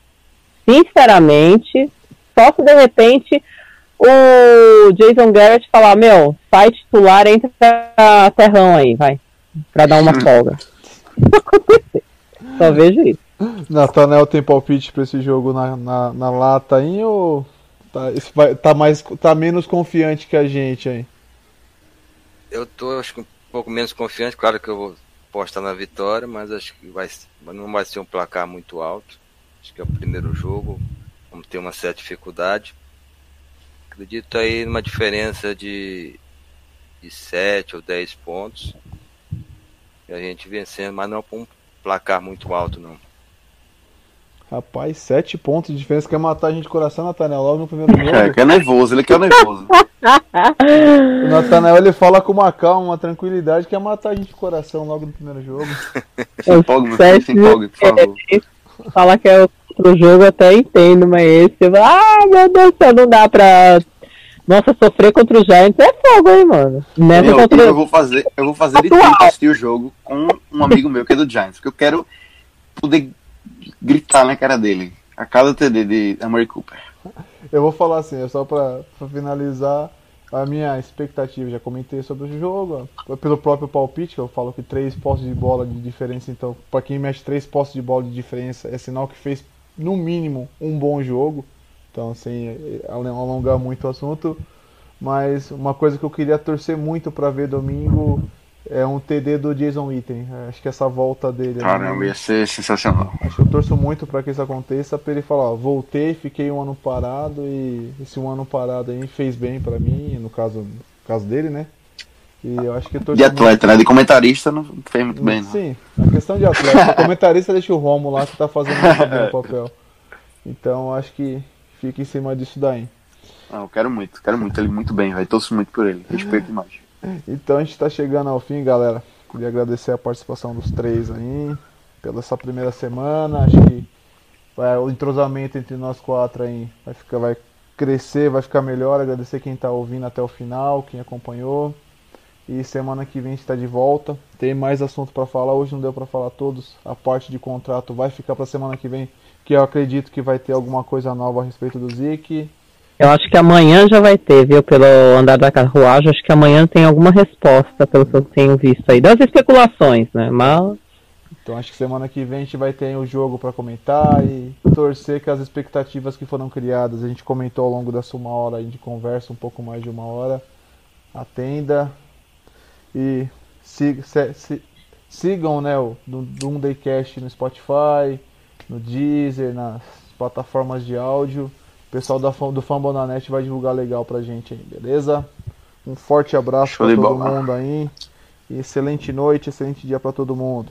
sinceramente, só se de repente o Jason Garrett falar, meu, sai titular, entra pra terrão aí, vai, pra dar uma folga. Não (laughs) acontecer. Só vejo isso.
Nathanael tem palpite pra esse jogo na, na, na lata aí ou tá, vai- tá, mais, tá menos confiante que a gente aí?
Eu tô acho que um pouco menos confiante, claro que eu vou apostar na vitória, mas acho que vai, não vai ser um placar muito alto. Acho que é o primeiro jogo, vamos ter uma certa dificuldade. Acredito aí numa diferença de, de 7 ou 10 pontos. E a gente vencendo, mas não com um placar muito alto não.
Rapaz, sete pontos de diferença. Quer matar a gente de coração, Nathanael, logo no primeiro (laughs)
É,
jogo.
que é nervoso, ele que é nervoso. (laughs)
O Nathanael ele fala com uma calma, uma tranquilidade, quer matar a gente de coração logo no primeiro jogo.
Se empolgue, meu filho, se empolgue, por favor.
Falar que é outro jogo eu até entendo, mas esse, eu falo, ah, meu Deus do céu, não dá pra. Nossa, sofrer contra o Giants é fogo, hein, mano. Nessa
Meu,
contra...
eu vou fazer, eu vou fazer de assistir o jogo com um amigo meu que é do Giants, porque eu quero poder gritar na cara dele a cada TD de Amari Cooper.
Eu vou falar assim, é só pra, pra finalizar a minha expectativa. Já comentei sobre o jogo, ó, pelo próprio palpite, que eu falo que três postos de bola de diferença, então, pra quem mexe três postos de bola de diferença, é sinal que fez, no mínimo, um bom jogo. Então, sem eh, alongar muito o assunto. Mas uma coisa que eu queria torcer muito pra ver domingo é um TD do Jason Witten. Acho que essa volta dele.
Caramba, ia ser sensacional.
Acho que eu torço muito para que isso aconteça, para ele falar, ó, voltei, fiquei um ano parado e esse um ano parado aí fez bem para mim, no caso, no caso dele, né? E eu acho que eu
De atleta, né? De comentarista não fez muito bem, não.
Sim, a questão de atleta, o comentarista deixa o Romo lá que tá fazendo o (laughs) papel. Então acho que fica em cima disso daí.
Não, eu quero muito, quero muito ele muito bem, vai torço muito por ele. Respeito demais.
Então a gente está chegando ao fim, galera. Queria agradecer a participação dos três aí pela essa primeira semana. Acho que vai- o entrosamento entre nós quatro aí vai ficar, vai crescer, vai ficar melhor. Agradecer quem está ouvindo até o final, quem acompanhou. E semana que vem a gente está de volta. Tem mais assunto para falar. Hoje não deu para falar todos. A parte de contrato vai ficar para semana que vem, que eu acredito que vai ter alguma coisa nova a respeito do Zik.
Eu acho que amanhã já vai ter, viu? Pelo andar da carruagem, acho que amanhã tem alguma resposta, pelo que eu tenho visto aí. Das especulações, né? Mas
Então acho que semana que vem a gente vai ter o jogo para comentar e torcer que as expectativas que foram criadas, a gente comentou ao longo dessa uma hora aí de conversa, um pouco mais de uma hora, atenda e sig- se- se- sigam né, o do Doomdaycast no Spotify, no Deezer, nas plataformas de áudio. O pessoal da, do Fambonanet vai divulgar legal pra gente aí, beleza? Um forte abraço para todo
bola.
mundo aí. E excelente noite, excelente dia para todo mundo.